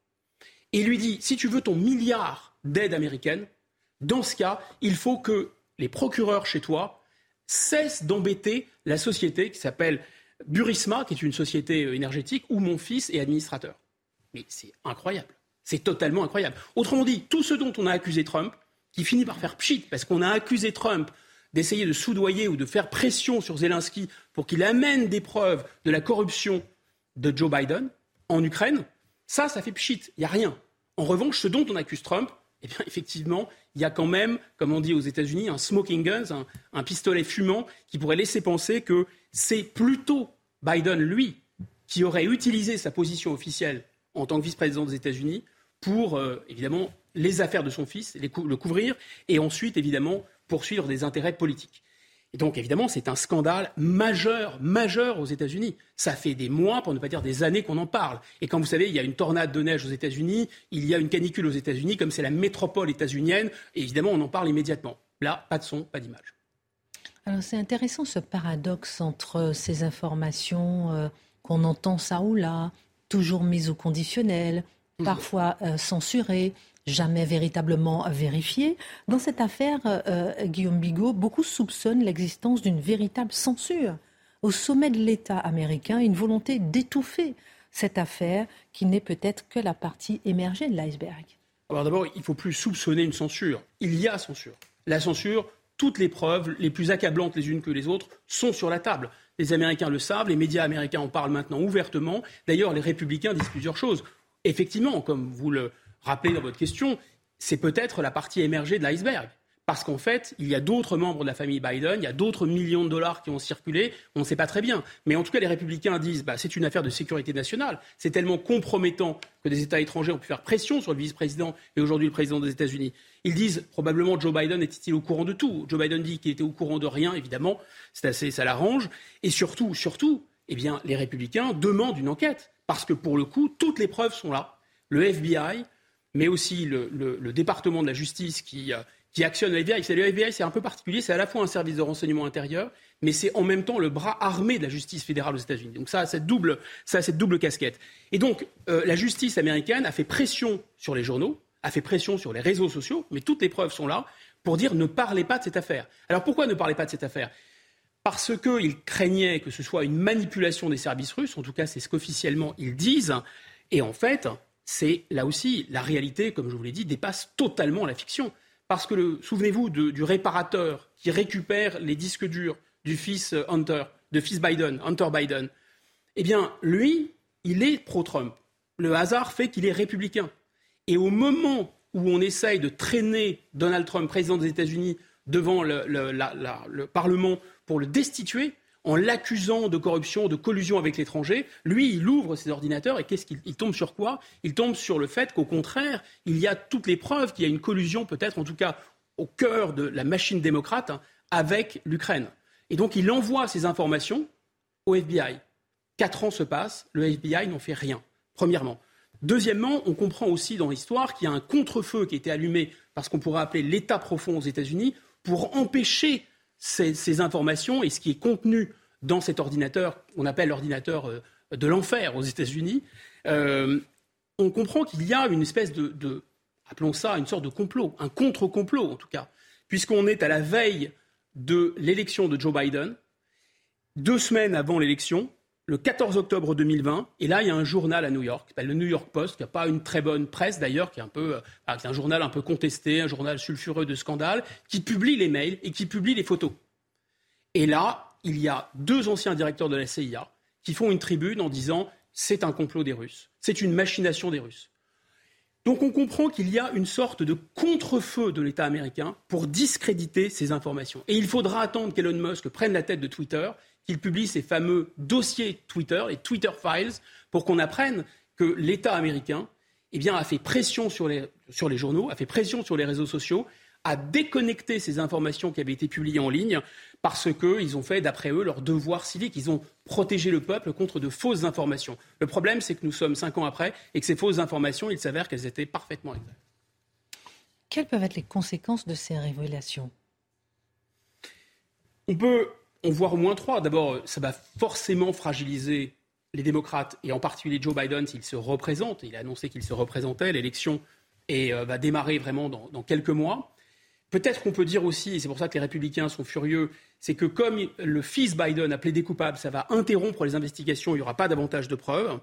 et lui dit si tu veux ton milliard d'aide américaine, dans ce cas, il faut que les procureurs chez toi cessent d'embêter la société qui s'appelle Burisma, qui est une société énergétique, où mon fils est administrateur. Mais c'est incroyable. C'est totalement incroyable. Autrement dit, tout ce dont on a accusé Trump, qui finit par faire pchit, parce qu'on a accusé Trump d'essayer de soudoyer ou de faire pression sur Zelensky pour qu'il amène des preuves de la corruption de Joe Biden en Ukraine, ça, ça fait pchit, il n'y a rien. En revanche, ce dont on accuse Trump, eh bien, effectivement, il y a quand même, comme on dit aux États-Unis, un smoking gun, un, pistolet fumant qui pourrait laisser penser que c'est plutôt Biden, lui, qui aurait utilisé sa position officielle en tant que vice-président des États-Unis pour, euh, évidemment, les affaires de son fils, le couvrir, et ensuite, évidemment, poursuivre des intérêts politiques. Et donc, évidemment, c'est un scandale majeur, majeur aux États-Unis. Ça fait des mois, pour ne pas dire des années, qu'on en parle. Et quand vous savez, il y a une tornade de neige aux États-Unis, il y a une canicule aux États-Unis, comme c'est la métropole états-unienne, et évidemment, on en parle immédiatement. Là, pas de son, pas d'image. Alors, c'est intéressant ce paradoxe entre ces informations euh, qu'on entend ça ou là, toujours mises au conditionnel, parfois euh, censurées, jamais véritablement vérifié. Dans cette affaire, euh, Guillaume Bigot, beaucoup soupçonnent l'existence d'une véritable censure au sommet de l'État américain, une volonté d'étouffer cette affaire qui n'est peut-être que la partie émergée de l'iceberg. Alors d'abord, il ne faut plus soupçonner une censure. Il y a censure. La censure, toutes les preuves, les plus accablantes les unes que les autres, sont sur la table. Les Américains le savent, les médias américains en parlent maintenant ouvertement. D'ailleurs, les républicains disent plusieurs choses. Effectivement, comme vous le, rappelez dans votre question, c'est peut-être la partie émergée de l'iceberg. Parce qu'en fait, il y a d'autres membres de la famille Biden, il y a d'autres millions de dollars qui ont circulé, on ne sait pas très bien. Mais en tout cas, les républicains disent bah, c'est une affaire de sécurité nationale. C'est tellement compromettant que des États étrangers ont pu faire pression sur le vice-président et aujourd'hui le président des États-Unis. Ils disent probablement Joe Biden était-il au courant de tout Joe Biden dit qu'il était au courant de rien, évidemment. C'est assez, ça l'arrange. Et surtout, surtout, eh bien, les républicains demandent une enquête. Parce que pour le coup, toutes les preuves sont là. Le FBI, mais aussi le, département de la justice qui, euh, actionne le FBI. Le c'est un peu particulier, c'est à la fois un service de renseignement intérieur, mais c'est en même temps le bras armé de la justice fédérale aux États-Unis. Donc ça a cette double, ça cette double casquette. Et donc, euh, la justice américaine a fait pression sur les journaux, a fait pression sur les réseaux sociaux, mais toutes les preuves sont là pour dire ne parlez pas de cette affaire. Alors pourquoi ne parlez pas de cette affaire? Parce qu'ils craignaient que ce soit une manipulation des services russes, en tout cas c'est ce qu'officiellement ils disent, et en fait, c'est là aussi la réalité, comme je vous l'ai dit, dépasse totalement la fiction. Parce que souvenez-vous du réparateur qui récupère les disques durs du fils euh, Hunter, de fils Biden, Hunter Biden. Eh bien, lui, il est pro-Trump. Le hasard fait qu'il est républicain. Et au moment où on essaye de traîner Donald Trump, président des États-Unis, devant le, le Parlement pour le destituer, en l'accusant de corruption, de collusion avec l'étranger. Lui, il ouvre ses ordinateurs et qu'est-ce qu'il tombe sur quoi? Il tombe sur le fait qu'au contraire, il y a toutes les preuves qu'il y a une collusion, peut-être en tout cas au cœur de la machine démocrate, hein, avec l'Ukraine. Et donc il envoie ces informations au FBI. Quatre ans se passent, le FBI n'en fait rien, premièrement. Deuxièmement, on comprend aussi dans l'histoire qu'il y a un contre-feu qui a été allumé par ce qu'on pourrait appeler l'État profond aux États-Unis pour empêcher ces, informations et ce qui est contenu dans cet ordinateur, qu'on appelle l'ordinateur euh, de l'enfer aux États-Unis. Euh, on comprend qu'il y a une espèce de, appelons ça une sorte de complot, un contre-complot en tout cas, puisqu'on est à la veille de l'élection de Joe Biden, deux semaines avant l'élection, le 14 octobre 2020, et là, il y a un journal à New York, qui le New York Post, qui n'a pas une très bonne presse d'ailleurs, qui est un peu, euh, un journal un peu contesté, un journal sulfureux de scandale, qui publie les mails et qui publie les photos. Et là, il y a deux anciens directeurs de la CIA qui font une tribune en disant c'est un complot des Russes, c'est une machination des Russes. Donc on comprend qu'il y a une sorte de contre-feu de l'État américain pour discréditer ces informations. Et il faudra attendre qu'Elon Musk prenne la tête de Twitter qu'il publie ces fameux dossiers Twitter, les Twitter Files, pour qu'on apprenne que l'État américain eh a fait pression sur les, sur les journaux, a fait pression sur les réseaux sociaux, a déconnecté ces informations qui avaient été publiées en ligne parce qu'ils ont fait, d'après eux, leur devoir civique. Ils ont protégé le peuple contre de fausses informations. Le problème, c'est que nous sommes cinq ans après et que ces fausses informations, il s'avère qu'elles étaient parfaitement exactes. Quelles peuvent être les conséquences de ces révélations? On peut on voit au moins trois. D'abord, ça va forcément fragiliser les démocrates, et en particulier Joe Biden s'il se représente. Il a annoncé qu'il se représentait. L'élection euh, va démarrer vraiment dans, quelques mois. Peut-être qu'on peut dire aussi, et c'est pour ça que les républicains sont furieux, c'est que comme le fils Biden a plaidé coupable, ça va interrompre les investigations, il n'y aura pas davantage de preuves.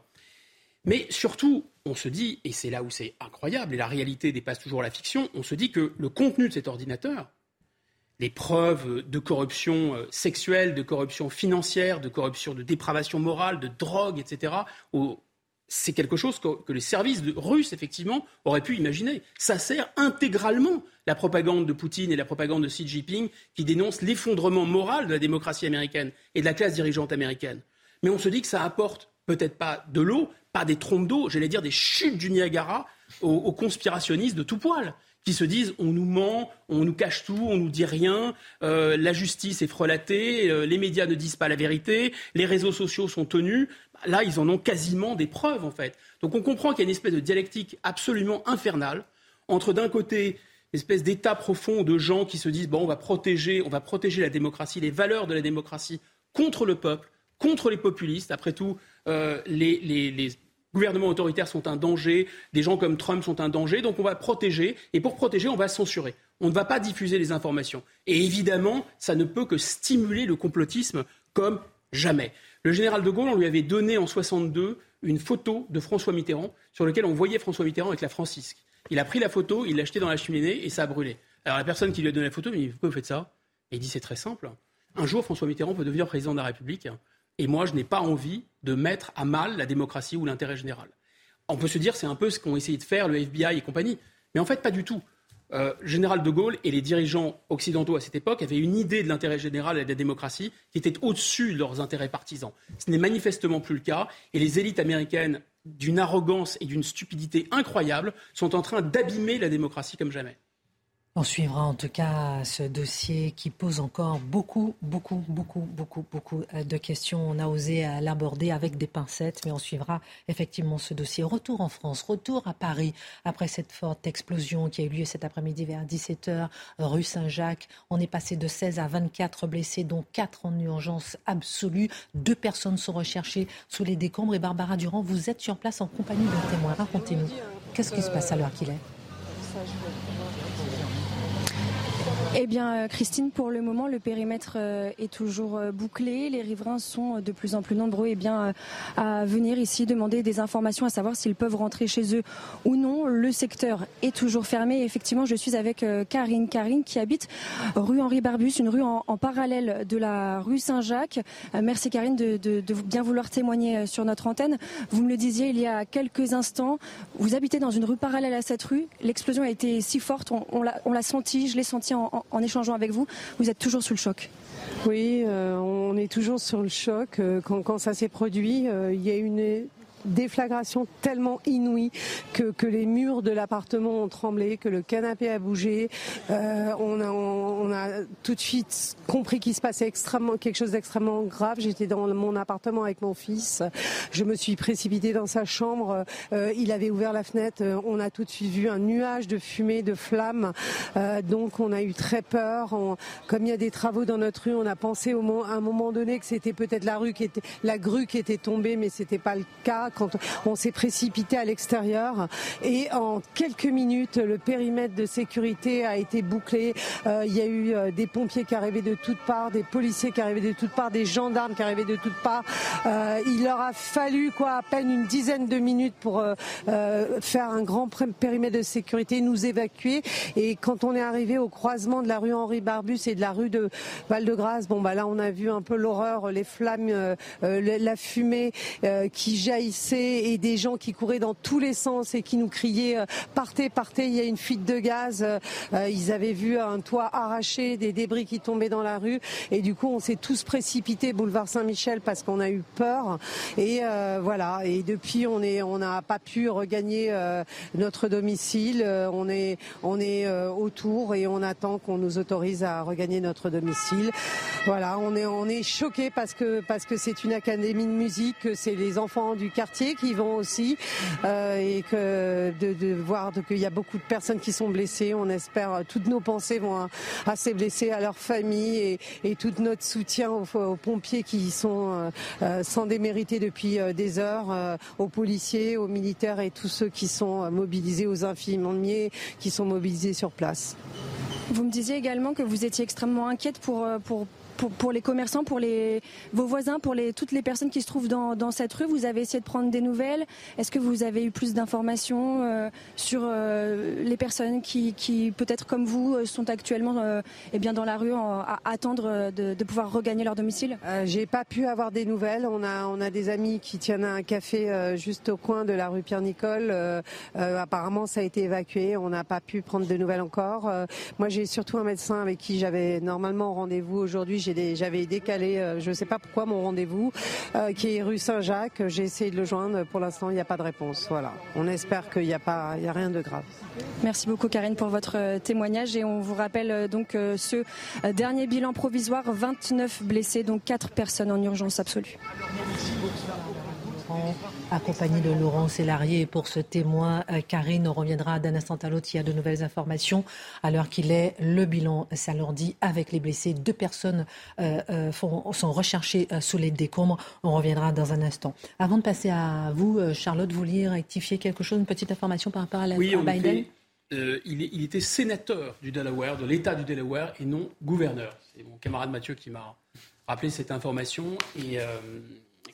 Mais surtout, on se dit, et c'est là où c'est incroyable, et la réalité dépasse toujours la fiction, on se dit que le contenu de cet ordinateur, les preuves de corruption euh, sexuelle, de corruption financière, de corruption, de dépravation morale, de drogue, etc. C'est quelque chose que, les services russes, effectivement, auraient pu imaginer. Ça sert intégralement la propagande de Poutine et la propagande de Xi Jinping qui dénoncent l'effondrement moral de la démocratie américaine et de la classe dirigeante américaine. Mais on se dit que ça apporte peut-être pas de l'eau, pas des trompes d'eau, j'allais dire des chutes du Niagara aux conspirationnistes de tout poil qui se disent on nous ment, on nous cache tout, on nous dit rien, euh, la justice est frelatée, euh, les médias ne disent pas la vérité, les réseaux sociaux sont tenus. Là, ils en ont quasiment des preuves en fait. Donc on comprend qu'il y a une espèce de dialectique absolument infernale entre d'un côté une espèce d'état profond de gens qui se disent bon on va protéger, on va protéger la démocratie, les valeurs de la démocratie contre le peuple, contre les populistes. Après tout, euh, les gouvernements autoritaires sont un danger, des gens comme Trump sont un danger, donc on va protéger, et pour protéger, on va censurer. On ne va pas diffuser les informations. Et évidemment, ça ne peut que stimuler le complotisme comme jamais. Le général de Gaulle, on lui avait donné en 62 une photo de François Mitterrand sur laquelle on voyait François Mitterrand avec la Francisque. Il a pris la photo, il l'a jetée dans la cheminée et ça a brûlé. Alors la personne qui lui a donné la photo lui dit Pourquoi vous faites ça? Et il dit C'est très simple. Un jour, François Mitterrand peut devenir président de la République et moi, je n'ai pas envie de mettre à mal la démocratie ou l'intérêt général. On peut se dire c'est un peu ce qu'ont essayé de faire le FBI et compagnie. Mais en fait, pas du tout. Euh, général de Gaulle et les dirigeants occidentaux à cette époque avaient une idée de l'intérêt général et de la démocratie qui était au-dessus de leurs intérêts partisans. Ce n'est manifestement plus le cas et les élites américaines, d'une arrogance et d'une stupidité incroyables, sont en train d'abîmer la démocratie comme jamais. On suivra en tout cas ce dossier qui pose encore beaucoup, beaucoup, beaucoup, beaucoup, beaucoup euh, de questions. On a osé euh, l'aborder avec des pincettes, mais on suivra effectivement ce dossier. Retour en France, retour à Paris après cette forte explosion qui a eu lieu cet après-midi vers 17h, rue Saint-Jacques. On est passé de 16 à 24 blessés, dont 4 en urgence absolue. Deux personnes sont recherchées sous les décombres. Et Barbara Durand, vous êtes sur place en compagnie d'un témoin. Racontez-nous. Qu'est-ce qui se passe à l'heure qu'il est? Eh bien, euh, Christine, pour le moment, le périmètre euh, est toujours euh, bouclé. Les riverains sont de plus en plus nombreux eh bien, à venir ici demander des informations, à savoir s'ils peuvent rentrer chez eux ou non. Le secteur est toujours fermé. Effectivement, je suis avec Karine. Karine qui habite rue Henri Barbus, une rue en, parallèle de la rue Saint-Jacques. Merci Karine de, bien vouloir témoigner sur notre antenne. Vous me le disiez il y a quelques instants, vous habitez dans une rue parallèle à cette rue. L'explosion a été si forte, on, l'a senti, je l'ai senti en, en échangeant avec vous, vous êtes toujours sous le choc. Oui, on est toujours sur le choc. Quand, quand ça s'est produit, il y a une déflagration tellement inouïe que, que les murs de l'appartement ont tremblé, que le canapé a bougé. Euh, on, a, on, a, tout de suite compris qu'il se passait extrêmement quelque chose d'extrêmement grave. J'étais dans mon appartement avec mon fils. Je me suis précipitée dans sa chambre. Euh, il avait ouvert la fenêtre. On a tout de suite vu un nuage de fumée, de flammes. Euh, donc on a eu très peur. Comme il y a des travaux dans notre rue, on a pensé au, à un moment donné que c'était peut-être la rue qui était la grue qui était tombée, mais c'était pas le cas quand on s'est précipité à l'extérieur. Et en quelques minutes, le périmètre de sécurité a été bouclé. Euh, il y a eu euh, des pompiers qui arrivaient de toutes parts, des policiers qui arrivaient de toutes parts, des gendarmes qui arrivaient de toutes parts. Euh, il leur a fallu quoi à peine une dizaine de minutes pour faire un grand périmètre de sécurité, nous évacuer. Et quand on est arrivé au croisement de la rue Henri Barbus et de la rue de Val-de-Grâce, bon bah là on a vu un peu l'horreur, les flammes, la fumée qui jaillissait et des gens qui couraient dans tous les sens et qui nous criaient euh, partez, partez, il y a une fuite de gaz. Euh, euh, ils avaient vu un toit arraché, des débris qui tombaient dans la rue et du coup on s'est tous précipités boulevard Saint-Michel parce qu'on a eu peur et voilà et depuis on on n'a pas pu regagner notre domicile. on est on est autour et on attend qu'on nous autorise à regagner notre domicile. Voilà, on est on est choqué parce que parce que c'est une académie de musique, que c'est les enfants du quartier qui vont aussi euh, et que de, voir qu'il y a beaucoup de personnes qui sont blessées. On espère euh, toutes nos pensées vont à, ces blessés, à leurs familles et, tout notre soutien aux, pompiers qui sont euh, sans démériter depuis des heures, aux policiers, aux militaires et tous ceux qui sont mobilisés, aux infirmiers qui sont mobilisés sur place. Vous me disiez également que vous étiez extrêmement inquiète pour, pour pour, les commerçants, pour les, vos voisins, pour toutes les personnes qui se trouvent dans, cette rue Vous avez essayé de prendre des nouvelles? Est-ce que vous avez eu plus d'informations euh, sur euh, les personnes qui, peut-être comme vous, euh, sont actuellement eh bien dans la rue à attendre de, pouvoir regagner leur domicile? J'ai pas pu avoir des nouvelles. On a, on a des amis qui tiennent un café juste au coin de la rue Pierre-Nicole. apparemment, ça a été évacué. On n'a pas pu prendre de nouvelles encore. moi, j'ai surtout un médecin avec qui j'avais normalement rendez-vous aujourd'hui j'avais décalé, euh, je ne sais pas pourquoi, mon rendez-vous, euh, qui est rue Saint-Jacques. J'ai essayé de le joindre. Pour l'instant, il n'y a pas de réponse. Voilà. On espère qu'il n'y a, a rien de grave. Merci beaucoup, Karine, pour votre euh, témoignage. Et on vous rappelle donc ce dernier bilan provisoire 29 blessés, donc 4 personnes en urgence absolue accompagné de Laurent Sélarié pour ce témoin. Euh, Karine, on reviendra d'un instant à l'autre. Il y a de nouvelles informations. À l'heure qu'il est, le bilan s'alourdit avec les blessés. Deux personnes euh, euh, sont recherchées sous les décombres. On reviendra dans un instant. Avant de passer à vous, Charlotte, vous vouliez rectifier quelque chose, une petite information par rapport à la oui, Biden? il, il, était sénateur du Delaware, de l'État du Delaware, et non gouverneur. C'est mon camarade Mathieu qui m'a rappelé cette information. Et, et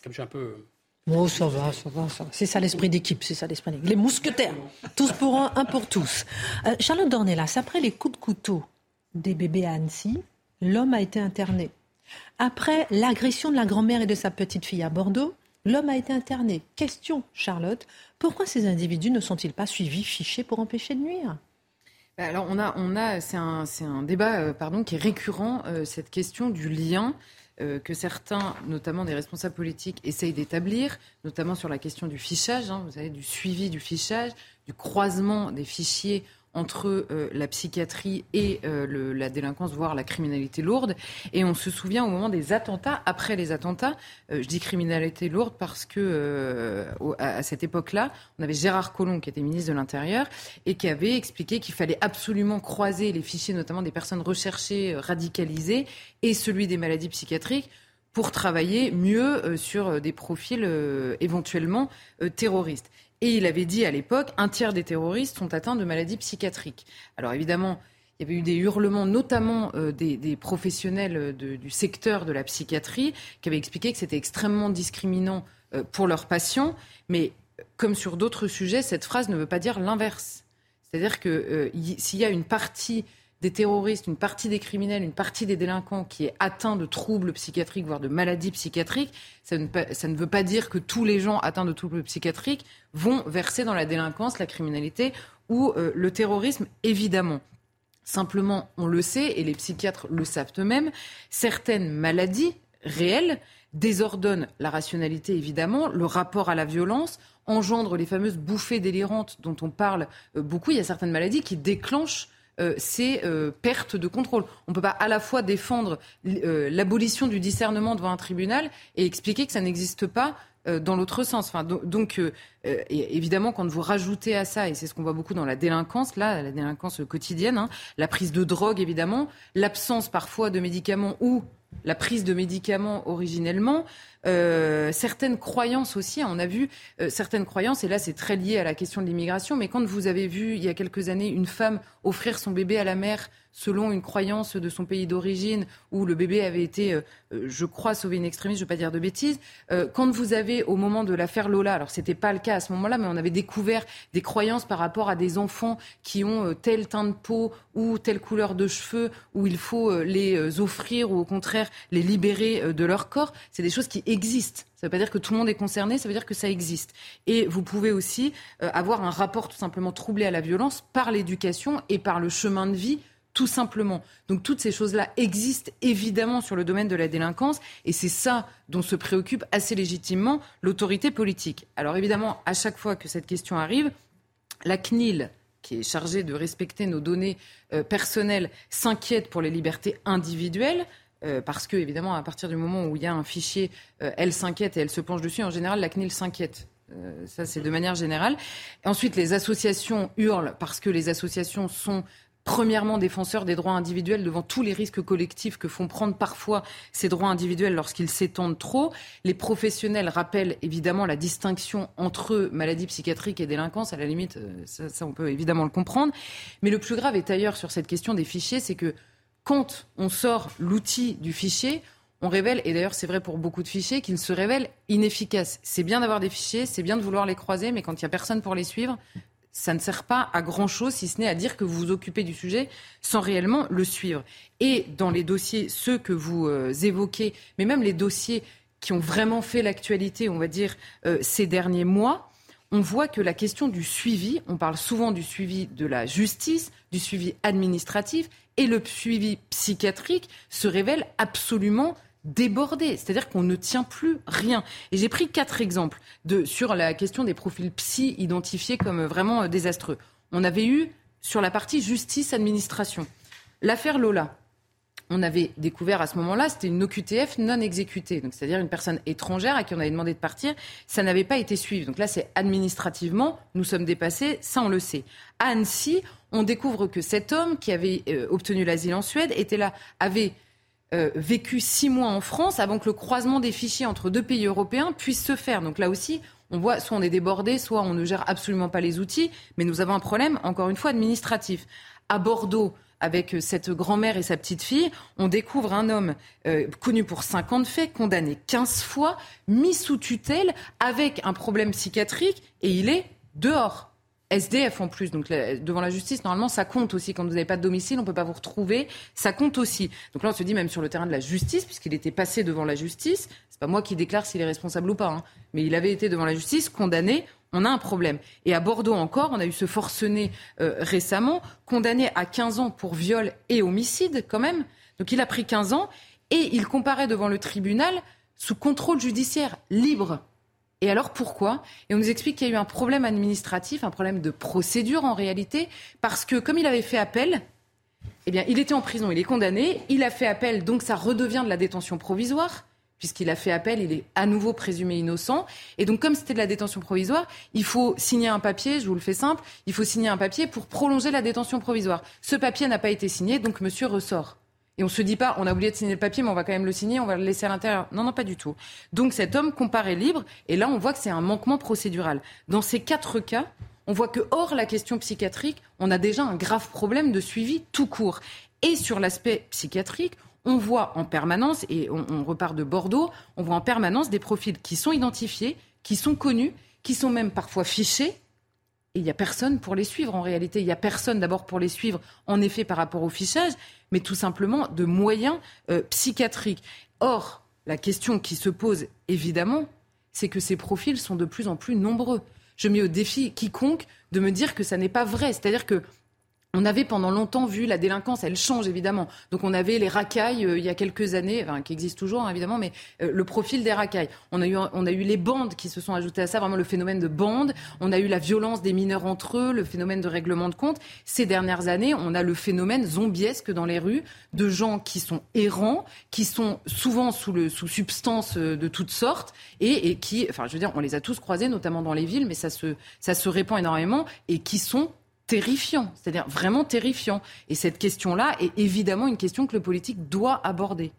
comme je suis un peu Oh, ça va, ça va, ça va. C'est ça l'esprit d'équipe, c'est ça l'esprit d'équipe. Les mousquetaires, tous pour un, un pour tous. Euh, Charlotte Dornelas, après les coups de couteau des bébés à Annecy, l'homme a été interné. Après l'agression de la grand-mère et de sa petite fille à Bordeaux, l'homme a été interné. Question, Charlotte, pourquoi ces individus ne sont-ils pas suivis, fichés pour empêcher de nuire? Bah, alors on a, on a, c'est un, un, débat, euh, pardon, qui est récurrent, euh, cette question du lien euh, que certains, notamment des responsables politiques, essayent d'établir, notamment sur la question du fichage, hein, vous savez, du suivi du fichage, du croisement des fichiers entre euh, la psychiatrie et euh, la délinquance, voire la criminalité lourde. Et on se souvient au moment des attentats, après les attentats, euh, je dis criminalité lourde parce que à, cette époque-là, on avait Gérard Collomb qui était ministre de l'Intérieur et qui avait expliqué qu'il fallait absolument croiser les fichiers, notamment des personnes recherchées, radicalisées, et celui des maladies psychiatriques pour travailler mieux sur des profils éventuellement terroristes. Et il avait dit à l'époque, un tiers des terroristes sont atteints de maladies psychiatriques. Alors évidemment, il y avait eu des hurlements, notamment euh, des, professionnels du secteur de la psychiatrie, qui avaient expliqué que c'était extrêmement discriminant euh, pour leurs patients. Mais comme sur d'autres sujets, cette phrase ne veut pas dire l'inverse. C'est-à-dire que euh, s'il y a une partie des terroristes, une partie des criminels, une partie des délinquants qui est atteint de troubles psychiatriques, voire de maladies psychiatriques, ça ne, veut pas dire que tous les gens atteints de troubles psychiatriques vont verser dans la délinquance, la criminalité ou euh, le terrorisme, évidemment. Simplement, on le sait, et les psychiatres le savent eux-mêmes, certaines maladies réelles désordonnent la rationalité, évidemment, le rapport à la violence, engendrent les fameuses bouffées délirantes dont on parle euh, beaucoup. Il y a certaines maladies qui déclenchent euh, ces euh, pertes de contrôle. On ne peut pas à la fois défendre l'abolition du discernement devant un tribunal et expliquer que ça n'existe pas dans l'autre sens. Enfin, donc, évidemment, quand vous rajoutez à ça, et c'est ce qu'on voit beaucoup dans la délinquance, là, la délinquance quotidienne, hein, la prise de drogue, évidemment, l'absence parfois de médicaments ou la prise de médicaments originellement, euh, certaines croyances aussi. On a vu euh, certaines croyances, et là c'est très lié à la question de l'immigration, mais quand vous avez vu il y a quelques années une femme offrir son bébé à la mère selon une croyance de son pays d'origine, où le bébé avait été, euh, je crois, sauvé une extrémiste, je ne veux pas dire de bêtises, quand vous avez au moment de l'affaire Lola, alors ce n'était pas le cas à ce moment-là, mais on avait découvert des croyances par rapport à des enfants qui ont tel teint de peau ou telle couleur de cheveux, où il faut les offrir ou au contraire les libérer de leur corps, c'est des choses qui existe. Ça ne veut pas dire que tout le monde est concerné, ça veut dire que ça existe. Et vous pouvez aussi euh, avoir un rapport tout simplement troublé à la violence par l'éducation et par le chemin de vie tout simplement. Donc toutes ces choses-là existent évidemment sur le domaine de la délinquance et c'est ça dont se préoccupe assez légitimement l'autorité politique. Alors évidemment, à chaque fois que cette question arrive, la CNIL, qui est chargée de respecter nos données euh, personnelles, s'inquiète pour les libertés individuelles. Euh, parce que, évidemment, à partir du moment où il y a un fichier, euh, elle s'inquiète et elle se penche dessus. En général, la CNIL s'inquiète. Euh, ça, c'est de manière générale. ensuite, les associations hurlent parce que les associations sont premièrement défenseurs des droits individuels devant tous les risques collectifs que font prendre parfois ces droits individuels lorsqu'ils s'étendent trop. Les professionnels rappellent évidemment la distinction entre maladie psychiatrique et délinquance. À la limite, ça, ça on peut évidemment le comprendre. Mais le plus grave est ailleurs sur cette question des fichiers, c'est que quand on sort l'outil du fichier, on révèle, et d'ailleurs c'est vrai pour beaucoup de fichiers, qu'ils se révèlent inefficaces. C'est bien d'avoir des fichiers, c'est bien de vouloir les croiser, mais quand il n'y a personne pour les suivre, ça ne sert pas à grand-chose, si ce n'est à dire que vous vous occupez du sujet sans réellement le suivre. Et dans les dossiers, ceux que vous euh, évoquez, mais même les dossiers qui ont vraiment fait l'actualité, on va dire, euh, ces derniers mois, on voit que la question du suivi, on parle souvent du suivi de la justice, du suivi administratif, et le suivi psychiatrique se révèle absolument débordé, c'est-à-dire qu'on ne tient plus rien. Et j'ai pris quatre exemples de, sur la question des profils psy identifiés comme vraiment euh, désastreux. On avait eu sur la partie justice-administration l'affaire Lola. On avait découvert à ce moment-là, c'était une OQTF non exécutée, donc c'est-à-dire une personne étrangère à qui on avait demandé de partir, ça n'avait pas été suivi. Donc là, c'est administrativement, nous sommes dépassés, ça on le sait. À Annecy, on découvre que cet homme qui avait euh, obtenu l'asile en Suède était là, avait euh, vécu six mois en France avant que le croisement des fichiers entre deux pays européens puisse se faire. Donc là aussi, on voit soit on est débordé, soit on ne gère absolument pas les outils, mais nous avons un problème, encore une fois, administratif. À Bordeaux, avec euh, cette grand-mère et sa petite-fille, on découvre un homme connu pour 50 faits, condamné 15 fois, mis sous tutelle, avec un problème psychiatrique, et il est dehors. SDF en plus, donc devant la justice, normalement, ça compte aussi. Quand vous n'avez pas de domicile, on ne peut pas vous retrouver, ça compte aussi. Donc là, on se dit même sur le terrain de la justice, puisqu'il était passé devant la justice, c'est pas moi qui déclare s'il est responsable ou pas, hein, mais il avait été devant la justice, condamné, on a un problème. Et à Bordeaux encore, on a eu ce forcené euh, récemment, condamné à 15 ans pour viol et homicide quand même. Donc il a pris 15 ans et il comparait devant le tribunal sous contrôle judiciaire libre. Et alors pourquoi? Et on nous explique qu'il y a eu un problème administratif, un problème de procédure en réalité, parce que comme il avait fait appel, eh bien, il était en prison, il est condamné, il a fait appel, donc ça redevient de la détention provisoire puisqu'il a fait appel, il est à nouveau présumé innocent. Et donc, comme c'était de la détention provisoire, il faut signer un papier, je vous le fais simple, il faut signer un papier pour prolonger la détention provisoire. Ce papier n'a pas été signé, donc monsieur ressort. Et on se dit pas, on a oublié de signer le papier, mais on va quand même le signer, on va le laisser à l'intérieur. Non, non, pas du tout. Donc cet homme comparé libre, et là on voit que c'est un manquement procédural. Dans ces quatre cas, on voit que hors la question psychiatrique, on a déjà un grave problème de suivi tout court. Et sur l'aspect psychiatrique, on voit en permanence, et on, repart de Bordeaux, on voit en permanence des profils qui sont identifiés, qui sont connus, qui sont même parfois fichés, et il n'y a personne pour les suivre en réalité. Il n'y a personne d'abord pour les suivre, en effet, par rapport au fichage, mais tout simplement de moyens euh, psychiatriques. Or, la question qui se pose évidemment, c'est que ces profils sont de plus en plus nombreux. Je mets au défi quiconque de me dire que ça n'est pas vrai. C'est-à-dire que on avait pendant longtemps vu la délinquance, elle change évidemment. Donc on avait les racailles euh, il y a quelques années, qui existent toujours hein, évidemment, mais euh, le profil des racailles. On a, eu, on a eu les bandes qui se sont ajoutées à ça, vraiment le phénomène de bandes. On a eu la violence des mineurs entre eux, le phénomène de règlement de compte. Ces dernières années, on a le phénomène zombiesque dans les rues de gens qui sont errants, qui sont souvent sous, le, sous substance euh, de toutes sortes et, et qui, enfin je veux dire, on les a tous croisés, notamment dans les villes, mais ça se, ça se répand énormément et qui sont terrifiant, c'est-à-dire vraiment terrifiant. Et cette question-là est évidemment une question que le politique doit aborder.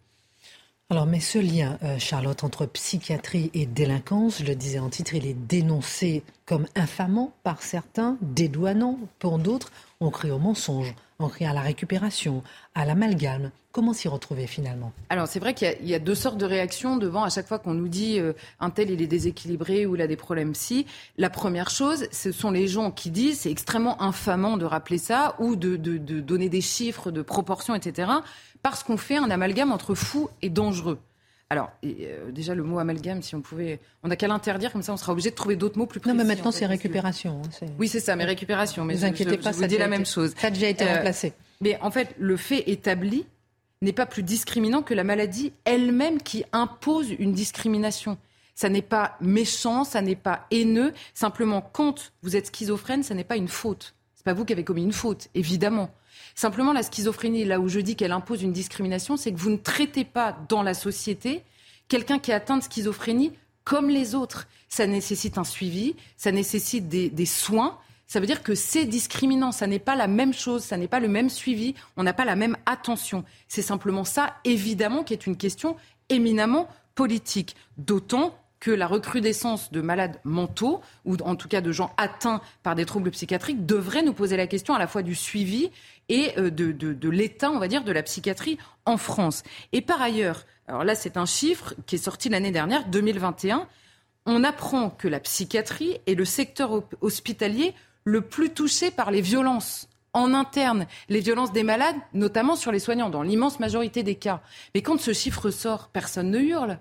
Alors, mais ce lien, euh, Charlotte, entre psychiatrie et délinquance, je le disais en titre, il est dénoncé comme infamant par certains, dédouanant pour d'autres. On crie au mensonge, à la récupération, à l'amalgame. Comment s'y retrouver finalement? Alors c'est vrai qu'il y, a deux sortes de réactions devant à chaque fois qu'on nous dit euh, un tel il est déséquilibré ou il a des problèmes si. La première chose, ce sont les gens qui disent c'est extrêmement infamant de rappeler ça ou de, donner des chiffres, de proportions, etc. Parce qu'on fait un amalgame entre fou et dangereux. Alors, euh, déjà, le mot amalgame, si on pouvait. On n'a qu'à l'interdire, comme ça, on sera obligé de trouver d'autres mots plus précis. Non, mais maintenant, c'est récupération. Hein, oui, c'est ça, mais récupération. Mais vous inquiétez pas, je vous dis la même chose. Ça a déjà été euh, remplacé. Mais en fait, le fait établi n'est pas plus discriminant que la maladie elle-même qui impose une discrimination. Ça n'est pas méchant, ça n'est pas haineux. Simplement, quand vous êtes schizophrène, ça n'est pas une faute. C'est pas vous qui avez commis une faute, évidemment. Simplement, la schizophrénie, là où je dis qu'elle impose une discrimination, c'est que vous ne traitez pas dans la société quelqu'un qui est atteint de schizophrénie comme les autres. Ça nécessite un suivi, ça nécessite des soins, ça veut dire que c'est discriminant, ça n'est pas la même chose, ça n'est pas le même suivi, on n'a pas la même attention. C'est simplement ça, évidemment, qui est une question éminemment politique. D'autant que la recrudescence de malades mentaux, ou en tout cas de gens atteints par des troubles psychiatriques, devrait nous poser la question à la fois du suivi et euh, de, de l'état, on va dire, de la psychiatrie en France. Et par ailleurs, alors là c'est un chiffre qui est sorti l'année dernière, 2021, on apprend que la psychiatrie et le secteur hospitalier le plus touché par les violences en interne, les violences des malades, notamment sur les soignants, dans l'immense majorité des cas. Mais quand ce chiffre sort, personne ne hurle.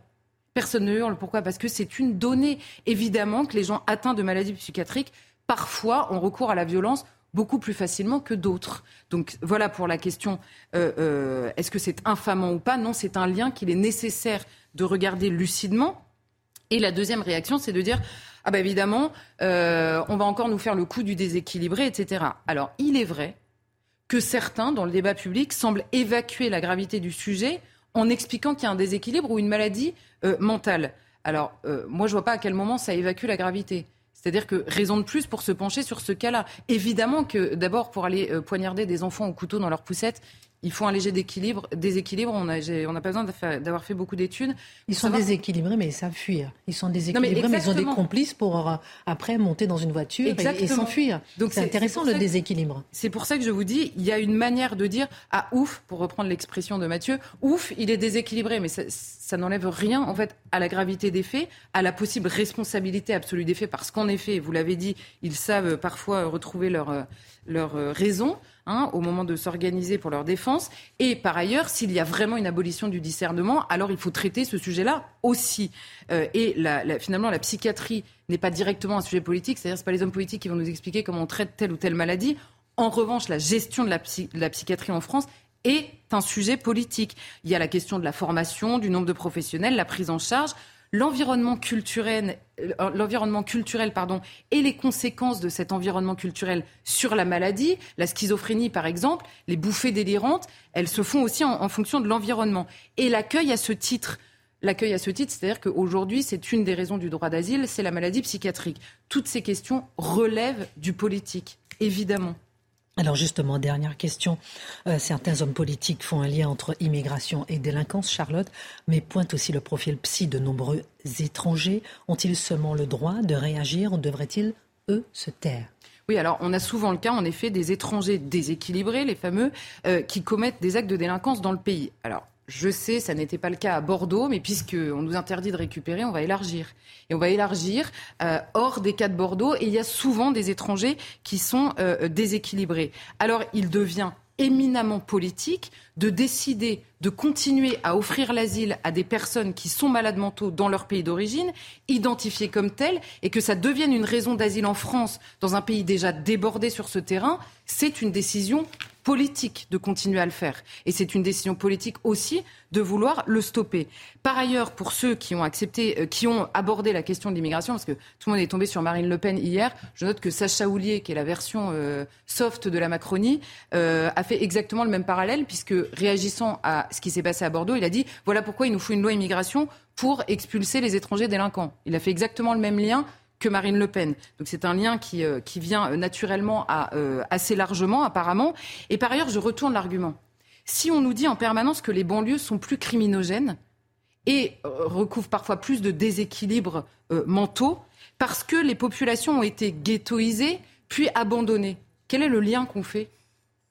Personne ne hurle. Pourquoi? Parce que c'est une donnée. Évidemment que les gens atteints de maladies psychiatriques, parfois, ont recours à la violence beaucoup plus facilement que d'autres. Donc voilà pour la question, euh, euh, est-ce que c'est infamant ou pas? Non, c'est un lien qu'il est nécessaire de regarder lucidement. Et la deuxième réaction, c'est de dire ah ben évidemment, euh, on va encore nous faire le coup du déséquilibré, etc. Alors, il est vrai que certains, dans le débat public, semblent évacuer la gravité du sujet en expliquant qu'il y a un déséquilibre ou une maladie euh, mentale. Alors, euh, moi, je vois pas à quel moment ça évacue la gravité. C'est-à-dire que raison de plus pour se pencher sur ce cas-là. Évidemment que d'abord pour aller poignarder des enfants au couteau dans leur poussette, il faut un léger déséquilibre. On n'a pas besoin d'avoir fait beaucoup d'études. Ils sont déséquilibrés, mais ils savent fuir. Ils sont déséquilibrés, mais, ils ont des complices pour euh, après monter dans une voiture et, s'enfuir. Donc c'est intéressant le déséquilibre. C'est pour ça que je vous dis, il y a une manière de dire ah ouf, pour reprendre l'expression de Mathieu, ouf, il est déséquilibré, mais ça, ça n'enlève rien en fait à la gravité des faits, à la possible responsabilité absolue des faits, parce qu'en effet, vous l'avez dit, ils savent parfois retrouver leur euh, leur euh, raison. Hein, au moment de s'organiser pour leur défense. Et par ailleurs, s'il y a vraiment une abolition du discernement, alors il faut traiter ce sujet-là aussi. Euh, et finalement, la psychiatrie n'est pas directement un sujet politique, c'est-à-dire ce pas les hommes politiques qui vont nous expliquer comment on traite telle ou telle maladie. En revanche, la gestion de la, de la psychiatrie en France est un sujet politique. Il y a la question de la formation, du nombre de professionnels, la prise en charge l'environnement culturel, euh, et les conséquences de cet environnement culturel sur la maladie, la schizophrénie par exemple, les bouffées délirantes, elles se font aussi en, fonction de l'environnement. Et l'accueil à ce titre, L'accueil à ce titre, c'est-à-dire qu'aujourd'hui, c'est une des raisons du droit d'asile, c'est la maladie psychiatrique. Toutes ces questions relèvent du politique, évidemment. Alors justement, dernière question. Euh, certains hommes politiques font un lien entre immigration et délinquance, Charlotte, mais pointent aussi le profil psy de nombreux étrangers. Ont-ils seulement le droit de réagir ou devraient-ils, eux, se taire? Oui, alors on a souvent le cas, en effet, des étrangers déséquilibrés, les fameux, euh, qui commettent des actes de délinquance dans le pays. Alors, je sais, ça n'était pas le cas à Bordeaux, mais puisqu'on nous interdit de récupérer, on va élargir. Et on va élargir euh, hors des cas de Bordeaux. Et il y a souvent des étrangers qui sont euh, déséquilibrés. Alors, il devient éminemment politique de décider de continuer à offrir l'asile à des personnes qui sont malades mentaux dans leur pays d'origine, identifiées comme telles, et que ça devienne une raison d'asile en France, dans un pays déjà débordé sur ce terrain, c'est une décision politique de continuer à le faire. Et c'est une décision politique aussi de vouloir le stopper. Par ailleurs, pour ceux qui ont accepté, euh, qui ont abordé la question de l'immigration, parce que tout le monde est tombé sur Marine Le Pen hier, je note que Sacha Houlier, qui est la version euh, soft de la Macronie, euh, a fait exactement le même parallèle, puisque réagissant à ce qui s'est passé à Bordeaux, il a dit voilà pourquoi il nous faut une loi immigration pour expulser les étrangers délinquants. Il a fait exactement le même lien que Marine Le Pen. Donc c'est un lien qui, euh, vient euh, naturellement à, euh, assez largement, apparemment. Et par ailleurs, je retourne l'argument. Si on nous dit en permanence que les banlieues sont plus criminogènes et recouvrent parfois plus de déséquilibres mentaux, parce que les populations ont été ghettoisées puis abandonnées, quel est le lien qu'on fait?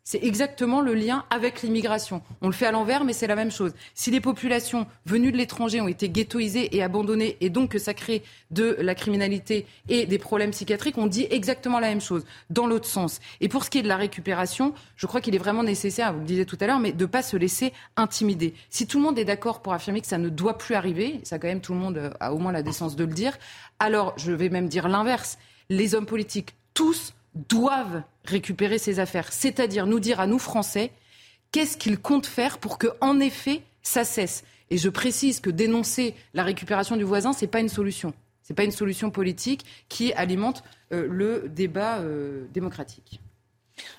C'est exactement le lien avec l'immigration. On le fait à l'envers, mais c'est la même chose. Si les populations venues de l'étranger ont été ghettoisées et abandonnées, et donc que ça crée de la criminalité et des problèmes psychiatriques, on dit exactement la même chose, dans l'autre sens. Et pour ce qui est de la récupération, je crois qu'il est vraiment nécessaire, vous le disiez tout à l'heure, mais de ne pas se laisser intimider. Si tout le monde est d'accord pour affirmer que ça ne doit plus arriver, ça quand même tout le monde a au moins la décence de le dire, alors je vais même dire l'inverse. Les hommes politiques, tous, doivent récupérer ces affaires, c'est-à-dire nous dire à nous Français qu'est-ce qu'ils comptent faire pour que, en effet, ça cesse. Et je précise que dénoncer la récupération du voisin, ce n'est pas une solution. Ce n'est pas une solution politique qui alimente euh, le débat euh, démocratique.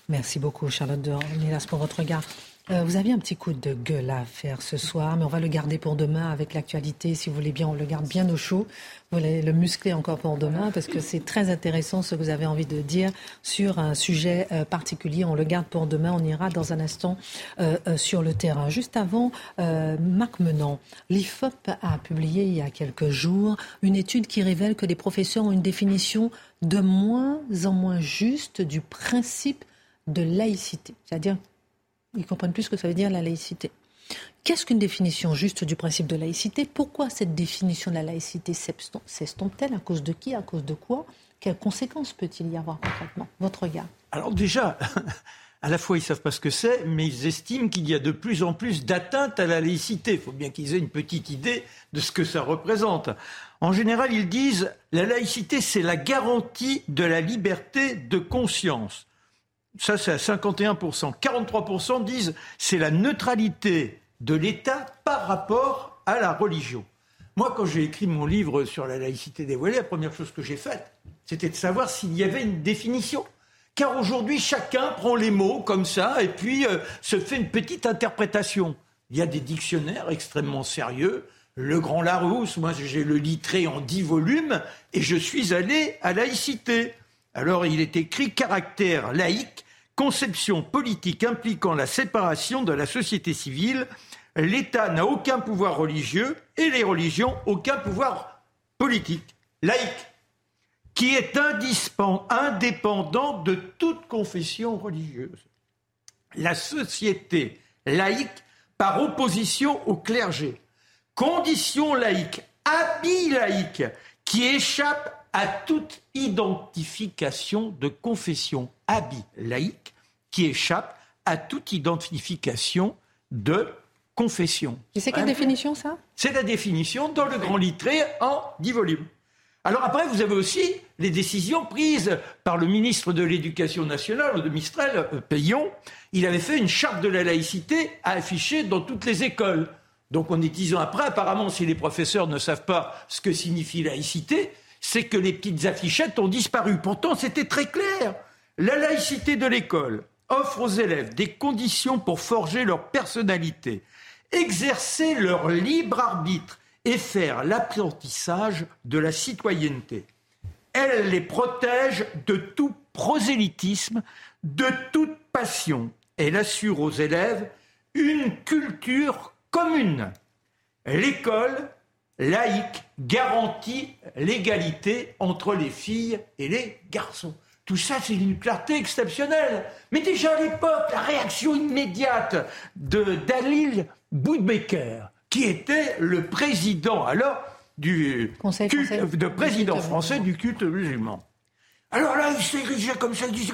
Merci beaucoup, Charlotte de pour votre regard. Euh, vous aviez un petit coup de gueule à faire ce soir, mais on va le garder pour demain avec l'actualité. Si vous voulez bien, on le garde bien au chaud. Vous voulez le muscler encore pour demain parce que c'est très intéressant ce que vous avez envie de dire sur un sujet euh, particulier. On le garde pour demain. On ira dans un instant euh, sur le terrain. Juste avant, Marc Menant, l'IFOP a publié il y a quelques jours une étude qui révèle que les professeurs ont une définition de moins en moins juste du principe de laïcité. C'est-à-dire ils comprennent plus ce que ça veut dire la laïcité. Qu'est-ce qu'une définition juste du principe de laïcité? Pourquoi cette définition de la laïcité s'estompe-t-elle? À cause de qui? À cause de quoi? Quelles conséquences peut-il y avoir concrètement? Votre regard Alors déjà, *laughs* à la fois ils savent pas ce que c'est, mais ils estiment qu'il y a de plus en plus d'atteintes à la laïcité. Il faut bien qu'ils aient une petite idée de ce que ça représente. En général, ils disent la laïcité, c'est la garantie de la liberté de conscience. Ça, c'est à 51%. 43% disent c'est la neutralité de l'État par rapport à la religion. Moi, quand j'ai écrit mon livre sur la laïcité dévoilée, la première chose que j'ai faite, c'était de savoir s'il y avait une définition. Car aujourd'hui, chacun prend les mots comme ça et puis euh, se fait une petite interprétation. Il y a des dictionnaires extrêmement sérieux. Le Grand Larousse, moi j'ai le litré en dix volumes et je suis allé à laïcité. Alors il est écrit caractère laïque, conception politique impliquant la séparation de la société civile. L'État n'a aucun pouvoir religieux et les religions aucun pouvoir politique, laïque, qui est indépendant de toute confession religieuse. La société laïque par opposition au clergé. Condition laïque, habit laïque, qui échappe à toute identification de confession, habit laïque qui échappe à toute identification de confession. Et c'est quelle définition ça? C'est la définition dans le grand litré en 10 volumes. Alors après, vous avez aussi les décisions prises par le ministre de l'Éducation nationale, de Mistral, euh, Payon. Il avait fait une charte de la laïcité à afficher dans toutes les écoles. Donc on est dix ans après, apparemment, si les professeurs ne savent pas ce que signifie laïcité, c'est que les petites affichettes ont disparu. Pourtant, c'était très clair. La laïcité de l'école offre aux élèves des conditions pour forger leur personnalité, exercer leur libre arbitre et faire l'apprentissage de la citoyenneté. Elle les protège de tout prosélytisme, de toute passion. Elle assure aux élèves une culture commune. L'école laïque garantit l'égalité entre les filles et les garçons. Tout ça, c'est une clarté exceptionnelle. Mais déjà à l'époque, la réaction immédiate de Dalil Boudbecker, qui était le président alors du conseil, de président français du culte musulman. Alors là, il s'est érigé comme ça, il disait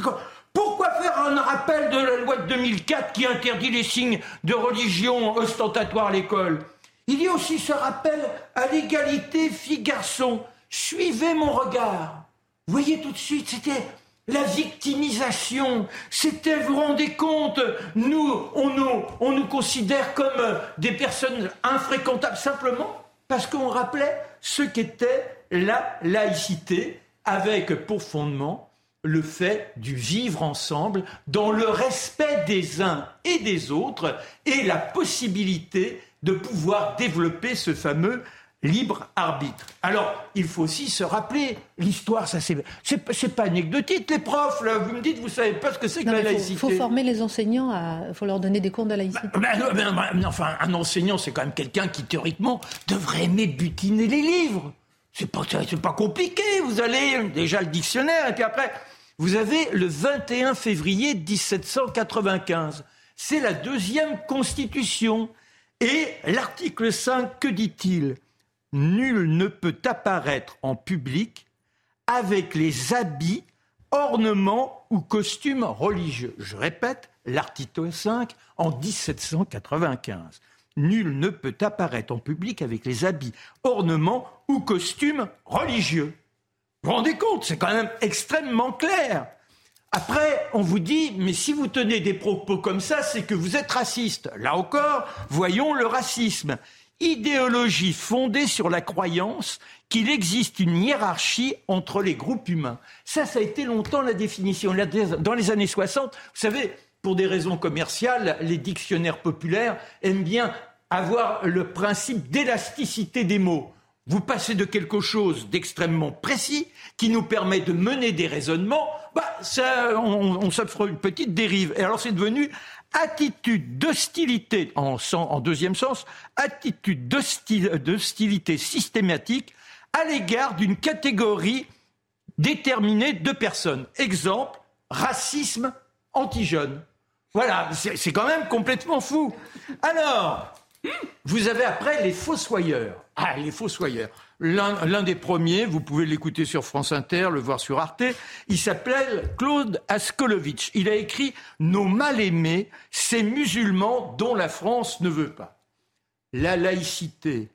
Pourquoi faire un rappel de la loi de 2004 qui interdit les signes de religion ostentatoires à l'école? Il y a aussi ce rappel à l'égalité filles-garçons. Suivez mon regard. Voyez tout de suite, c'était la victimisation. C'était, vous rendez compte, nous on, nous, on nous considère comme des personnes infréquentables simplement parce qu'on rappelait ce qu'était la laïcité avec pour fondement le fait du vivre ensemble dans le respect des uns et des autres et la possibilité de pouvoir développer ce fameux libre arbitre. Alors, il faut aussi se rappeler, l'histoire, ça c'est, c'est, pas anecdotique. Les profs, là, vous me dites, vous savez pas ce que c'est que la laïcité. Il faut former les enseignants, il faut leur donner des cours de laïcité. Bah, bah, bah, enfin, un enseignant, c'est quand même quelqu'un qui, théoriquement, devrait aimer butiner les livres. C'est pas, c'est pas compliqué. Vous allez déjà le dictionnaire, et puis après, vous avez le 21 février 1795. C'est la deuxième constitution. Et l'article 5, que dit-il? Nul ne peut apparaître en public avec les habits, ornements ou costumes religieux. Je répète, l'article 5 en 1795. Nul ne peut apparaître en public avec les habits, ornements ou costumes religieux. Vous vous rendez compte, c'est quand même extrêmement clair. Après, on vous dit, mais si vous tenez des propos comme ça, c'est que vous êtes raciste. Là encore, voyons le racisme idéologie fondée sur la croyance qu'il existe une hiérarchie entre les groupes humains. Ça, ça a été longtemps la définition. Dans les années 60, vous savez, pour des raisons commerciales, les dictionnaires populaires aiment bien avoir le principe d'élasticité des mots. Vous passez de quelque chose d'extrêmement précis qui nous permet de mener des raisonnements, bah, ça, on, s'offre une petite dérive. Et alors c'est devenu attitude d'hostilité, en, en, deuxième sens, attitude d'hostilité systématique à l'égard d'une catégorie déterminée de personnes. Exemple, racisme anti-jeune. Voilà, c'est quand même complètement fou. Alors, vous avez après les fossoyeurs. Ah, les fossoyeurs. L'un des premiers, vous pouvez l'écouter sur France Inter, le voir sur Arte, il s'appelle Claude Askolovitch. Il a écrit Nos mal-aimés, ces musulmans dont la France ne veut pas. La laïcité,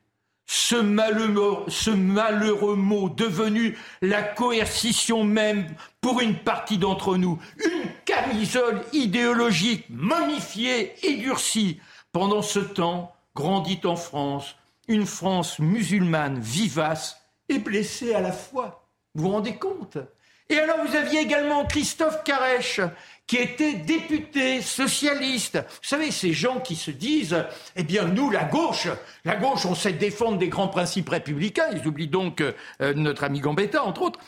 ce malheureux, ce malheureux mot devenu la coercition même pour une partie d'entre nous, une camisole idéologique momifiée et durcie. Pendant ce temps, grandit en France une France musulmane vivace et blessée à la fois. Vous vous rendez compte? Et alors vous aviez également Christophe Carèche, qui était député socialiste. Vous savez, ces gens qui se disent, eh bien nous, la gauche, la gauche, on sait défendre des grands principes républicains, ils oublient donc euh, notre ami Gambetta, entre autres,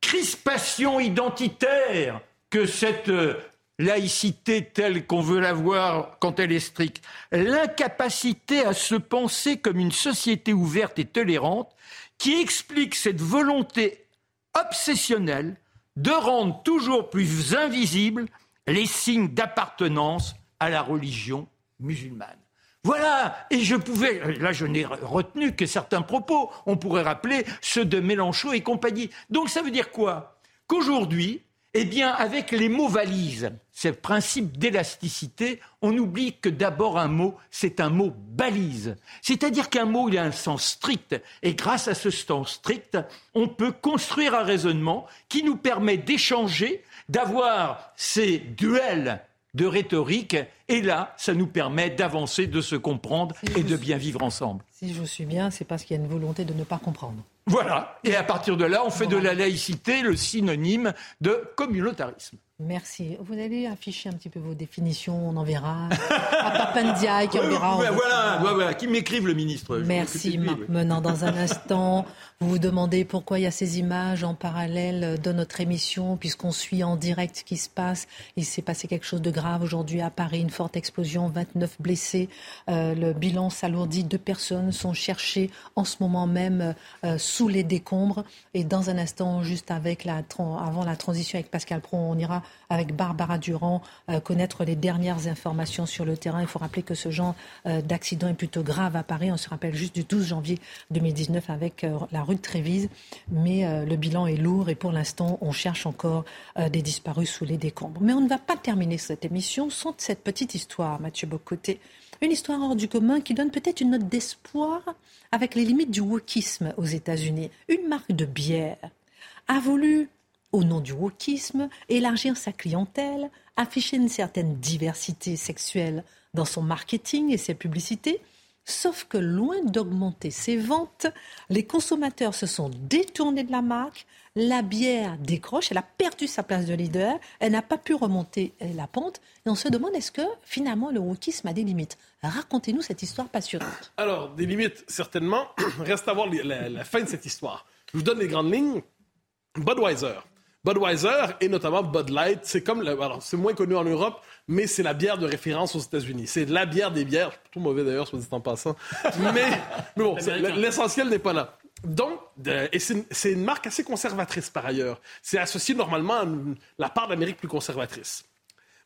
crispation identitaire que cette euh, laïcité telle qu'on veut la voir quand elle est stricte, l'incapacité à se penser comme une société ouverte et tolérante qui explique cette volonté obsessionnelle de rendre toujours plus invisibles les signes d'appartenance à la religion musulmane. Voilà, et je pouvais, là je n'ai retenu que certains propos, on pourrait rappeler ceux de Mélenchon et compagnie. Donc ça veut dire quoi? Qu'aujourd'hui, eh bien, avec les mots valises, ce principe d'élasticité, on oublie que d'abord un mot, c'est un mot balise. C'est-à-dire qu'un mot, il a un sens strict. Et grâce à ce sens strict, on peut construire un raisonnement qui nous permet d'échanger, d'avoir ces duels de rhétorique. Et là, ça nous permet d'avancer, de se comprendre et de bien vivre ensemble. Si je suis bien, c'est parce qu'il y a une volonté de ne pas comprendre. Voilà. Et à partir de là, on fait de la laïcité le synonyme de communautarisme. Merci. Vous allez afficher un petit peu vos définitions, on en verra. à Papandia, *laughs* qui en verra. voilà, voilà, qui m'écrive le ministre. Merci Marc Menant. Dans un *laughs* instant, vous vous demandez pourquoi il y a ces images en parallèle de notre émission, puisqu'on suit en direct ce qui se passe. Il s'est passé quelque chose de grave aujourd'hui à Paris, une forte explosion, 29 blessés. Euh, le bilan s'alourdit, deux personnes sont cherchées en ce moment même euh, sous les décombres. Et dans un instant, juste avec la, avant la transition avec Pascal Pro, on ira avec Barbara Durand, connaître les dernières informations sur le terrain. Il faut rappeler que ce genre d'accident est plutôt grave à Paris. On se rappelle juste du 12 janvier 2019 avec la rue de Trévise. Mais le bilan est lourd et pour l'instant, on cherche encore des disparus sous les décombres. Mais on ne va pas terminer cette émission sans cette petite histoire, Mathieu Bocoté. Une histoire hors du commun qui donne peut-être une note d'espoir avec les limites du wokisme aux États-Unis. Une marque de bière a voulu, au nom du wokisme, élargir sa clientèle, afficher une certaine diversité sexuelle dans son marketing et ses publicités. Sauf que loin d'augmenter ses ventes, les consommateurs se sont détournés de la marque la bière décroche, elle a perdu sa place de leader, elle n'a pas pu remonter la pente, et on se demande est-ce que finalement le wokisme a des limites? Racontez-nous cette histoire passionnante. Alors, des limites, certainement. *clears throat* Reste à voir la, fin de cette histoire. Je vous donne les grandes lignes. Budweiser. Budweiser et notamment Bud Light, c'est comme, alors c'est moins connu en Europe, mais c'est la bière de référence aux États-Unis. C'est la bière des bières, tout mauvais d'ailleurs, soit dit en passant. *laughs* mais, mais bon, l'essentiel n'est pas là. Donc, et c'est une marque assez conservatrice par ailleurs. C'est associé normalement à la part d'Amérique plus conservatrice.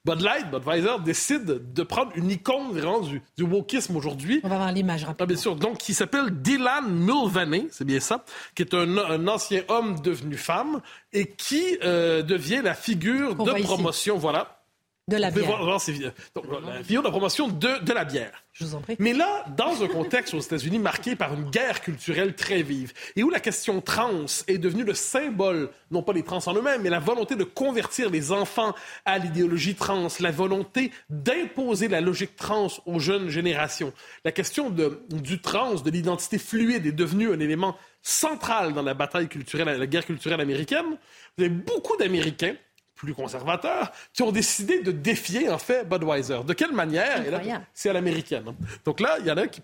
Bud Light, Budweiser, décide de prendre une icône vraiment du, du wokisme aujourd'hui. On va voir l'image rapidement. Ah, bien sûr. Donc, qui s'appelle Dylan Mulvaney, c'est bien ça, qui est un, ancien homme devenu femme et qui euh, devient la figure de promotion, voilà, de la bière. Voir, donc, la vidéo de promotion de, de la bière. Je vous en prie. Mais là, dans un contexte aux États-Unis marqué par une guerre culturelle très vive et où la question trans est devenue le symbole, non pas des trans en eux-mêmes, mais la volonté de convertir les enfants à l'idéologie trans, la volonté d'imposer la logique trans aux jeunes générations. La question de, du trans, de l'identité fluide est devenue un élément central dans la bataille culturelle, la guerre culturelle américaine. Vous avez beaucoup d'Américains plus conservateurs qui ont décidé de défier, en fait, Budweiser. De quelle manière? C'est à l'américaine. Hein. Donc là, il y en a qui...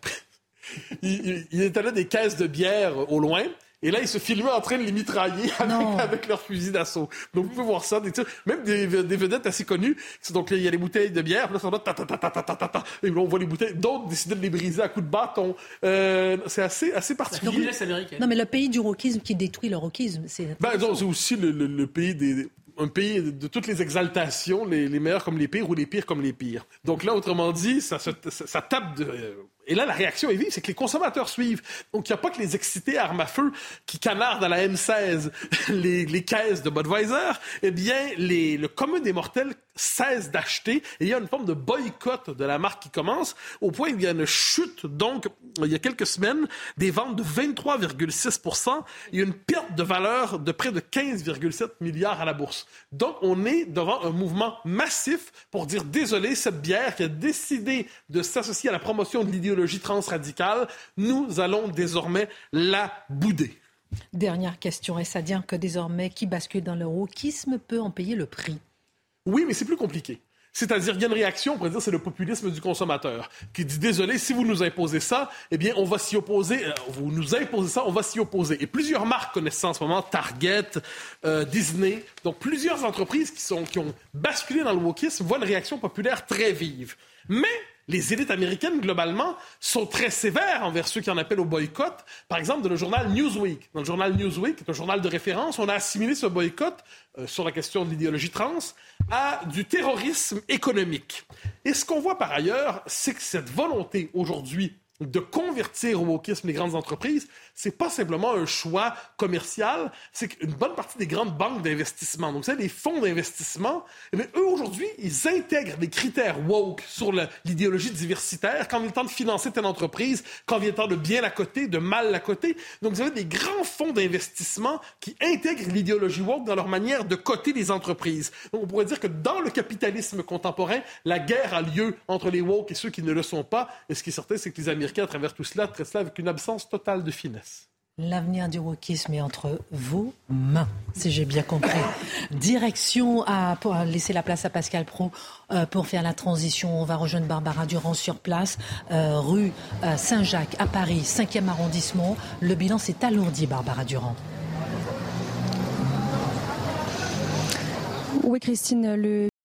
*laughs* il, il étalait des caisses de bière au loin. Et là, ils se filmaient en train de les mitrailler *laughs* avec, leurs fusils d'assaut. Donc, vous pouvez voir ça. Des, même des, vedettes assez connues. Donc, il y a les bouteilles de bière. Là, sont là, ta, ta, ta, ta, ta, ta, ta, Et là, on voit les bouteilles. D'autres décident de les briser à coups de bâton. Euh, c'est assez, assez particulier. Non, mais le pays du rockisme qui détruit le rockisme, c'est... Ben, c'est aussi le, le pays des un pays de toutes les exaltations, les, meilleurs comme les pires ou les pires comme les pires. Donc là, autrement dit, ça, tape de... Et là, la réaction est vive, c'est que les consommateurs suivent. Donc, il n'y a pas que les excités armes à feu qui canardent à la M16 *laughs* les, caisses de Budweiser. Eh bien, les, le commun des mortels cesse d'acheter et il y a une forme de boycott de la marque qui commence au point qu'il y a une chute, donc, il y a quelques semaines, des ventes de 23,6 Il y une perte de valeur de près de 15,7 milliards à la bourse. Donc, on est devant un mouvement massif pour dire désolé, cette bière qui a décidé de s'associer à la promotion de l'idéologie transradicale, nous allons désormais la bouder. Dernière question, est-ce à dire que désormais, qui bascule dans le wokisme peut en payer le prix? Oui, mais c'est plus compliqué. C'est-à-dire, il y a une réaction, on pourrait dire, c'est le populisme du consommateur, qui dit, désolé, si vous nous imposez ça, eh bien, on va s'y opposer. Euh, vous nous imposez ça, on va s'y opposer. Et plusieurs marques connaissent ça en ce moment, Target, euh, Disney, donc plusieurs entreprises qui, sont, qui ont basculé dans le wokisme voient une réaction populaire très vive. Mais les élites américaines, globalement, sont très sévères envers ceux qui en appellent au boycott. Par exemple, dans le journal Newsweek. Dans le journal Newsweek, qui est un journal de référence, on a assimilé ce boycott euh, sur la question de l'idéologie trans à du terrorisme économique. Et ce qu'on voit par ailleurs, c'est que cette volonté aujourd'hui de convertir au wokisme les grandes entreprises, c'est pas simplement un choix commercial, c'est qu'une bonne partie des grandes banques d'investissement, donc savez, les fonds d'investissement, eh eux aujourd'hui, ils intègrent des critères woke sur l'idéologie diversitaire quand il est temps de financer telle entreprise, quand il est temps de bien la coter, de mal la coter. Donc vous avez des grands fonds d'investissement qui intègrent l'idéologie woke dans leur manière de coter les entreprises. Donc on pourrait dire que dans le capitalisme contemporain, la guerre a lieu entre les woke et ceux qui ne le sont pas. Et ce qui est certain, c'est que les Américains à travers tout cela, traitent cela avec une absence totale de finesse. L'avenir du wokisme est entre vos mains, si j'ai bien compris. Direction à, pour laisser la place à Pascal Pro euh, pour faire la transition. On va rejoindre Barbara Durand sur place, euh, rue euh, Saint-Jacques à Paris, 5e arrondissement. Le bilan s'est alourdi, Barbara Durand. Oui, Christine,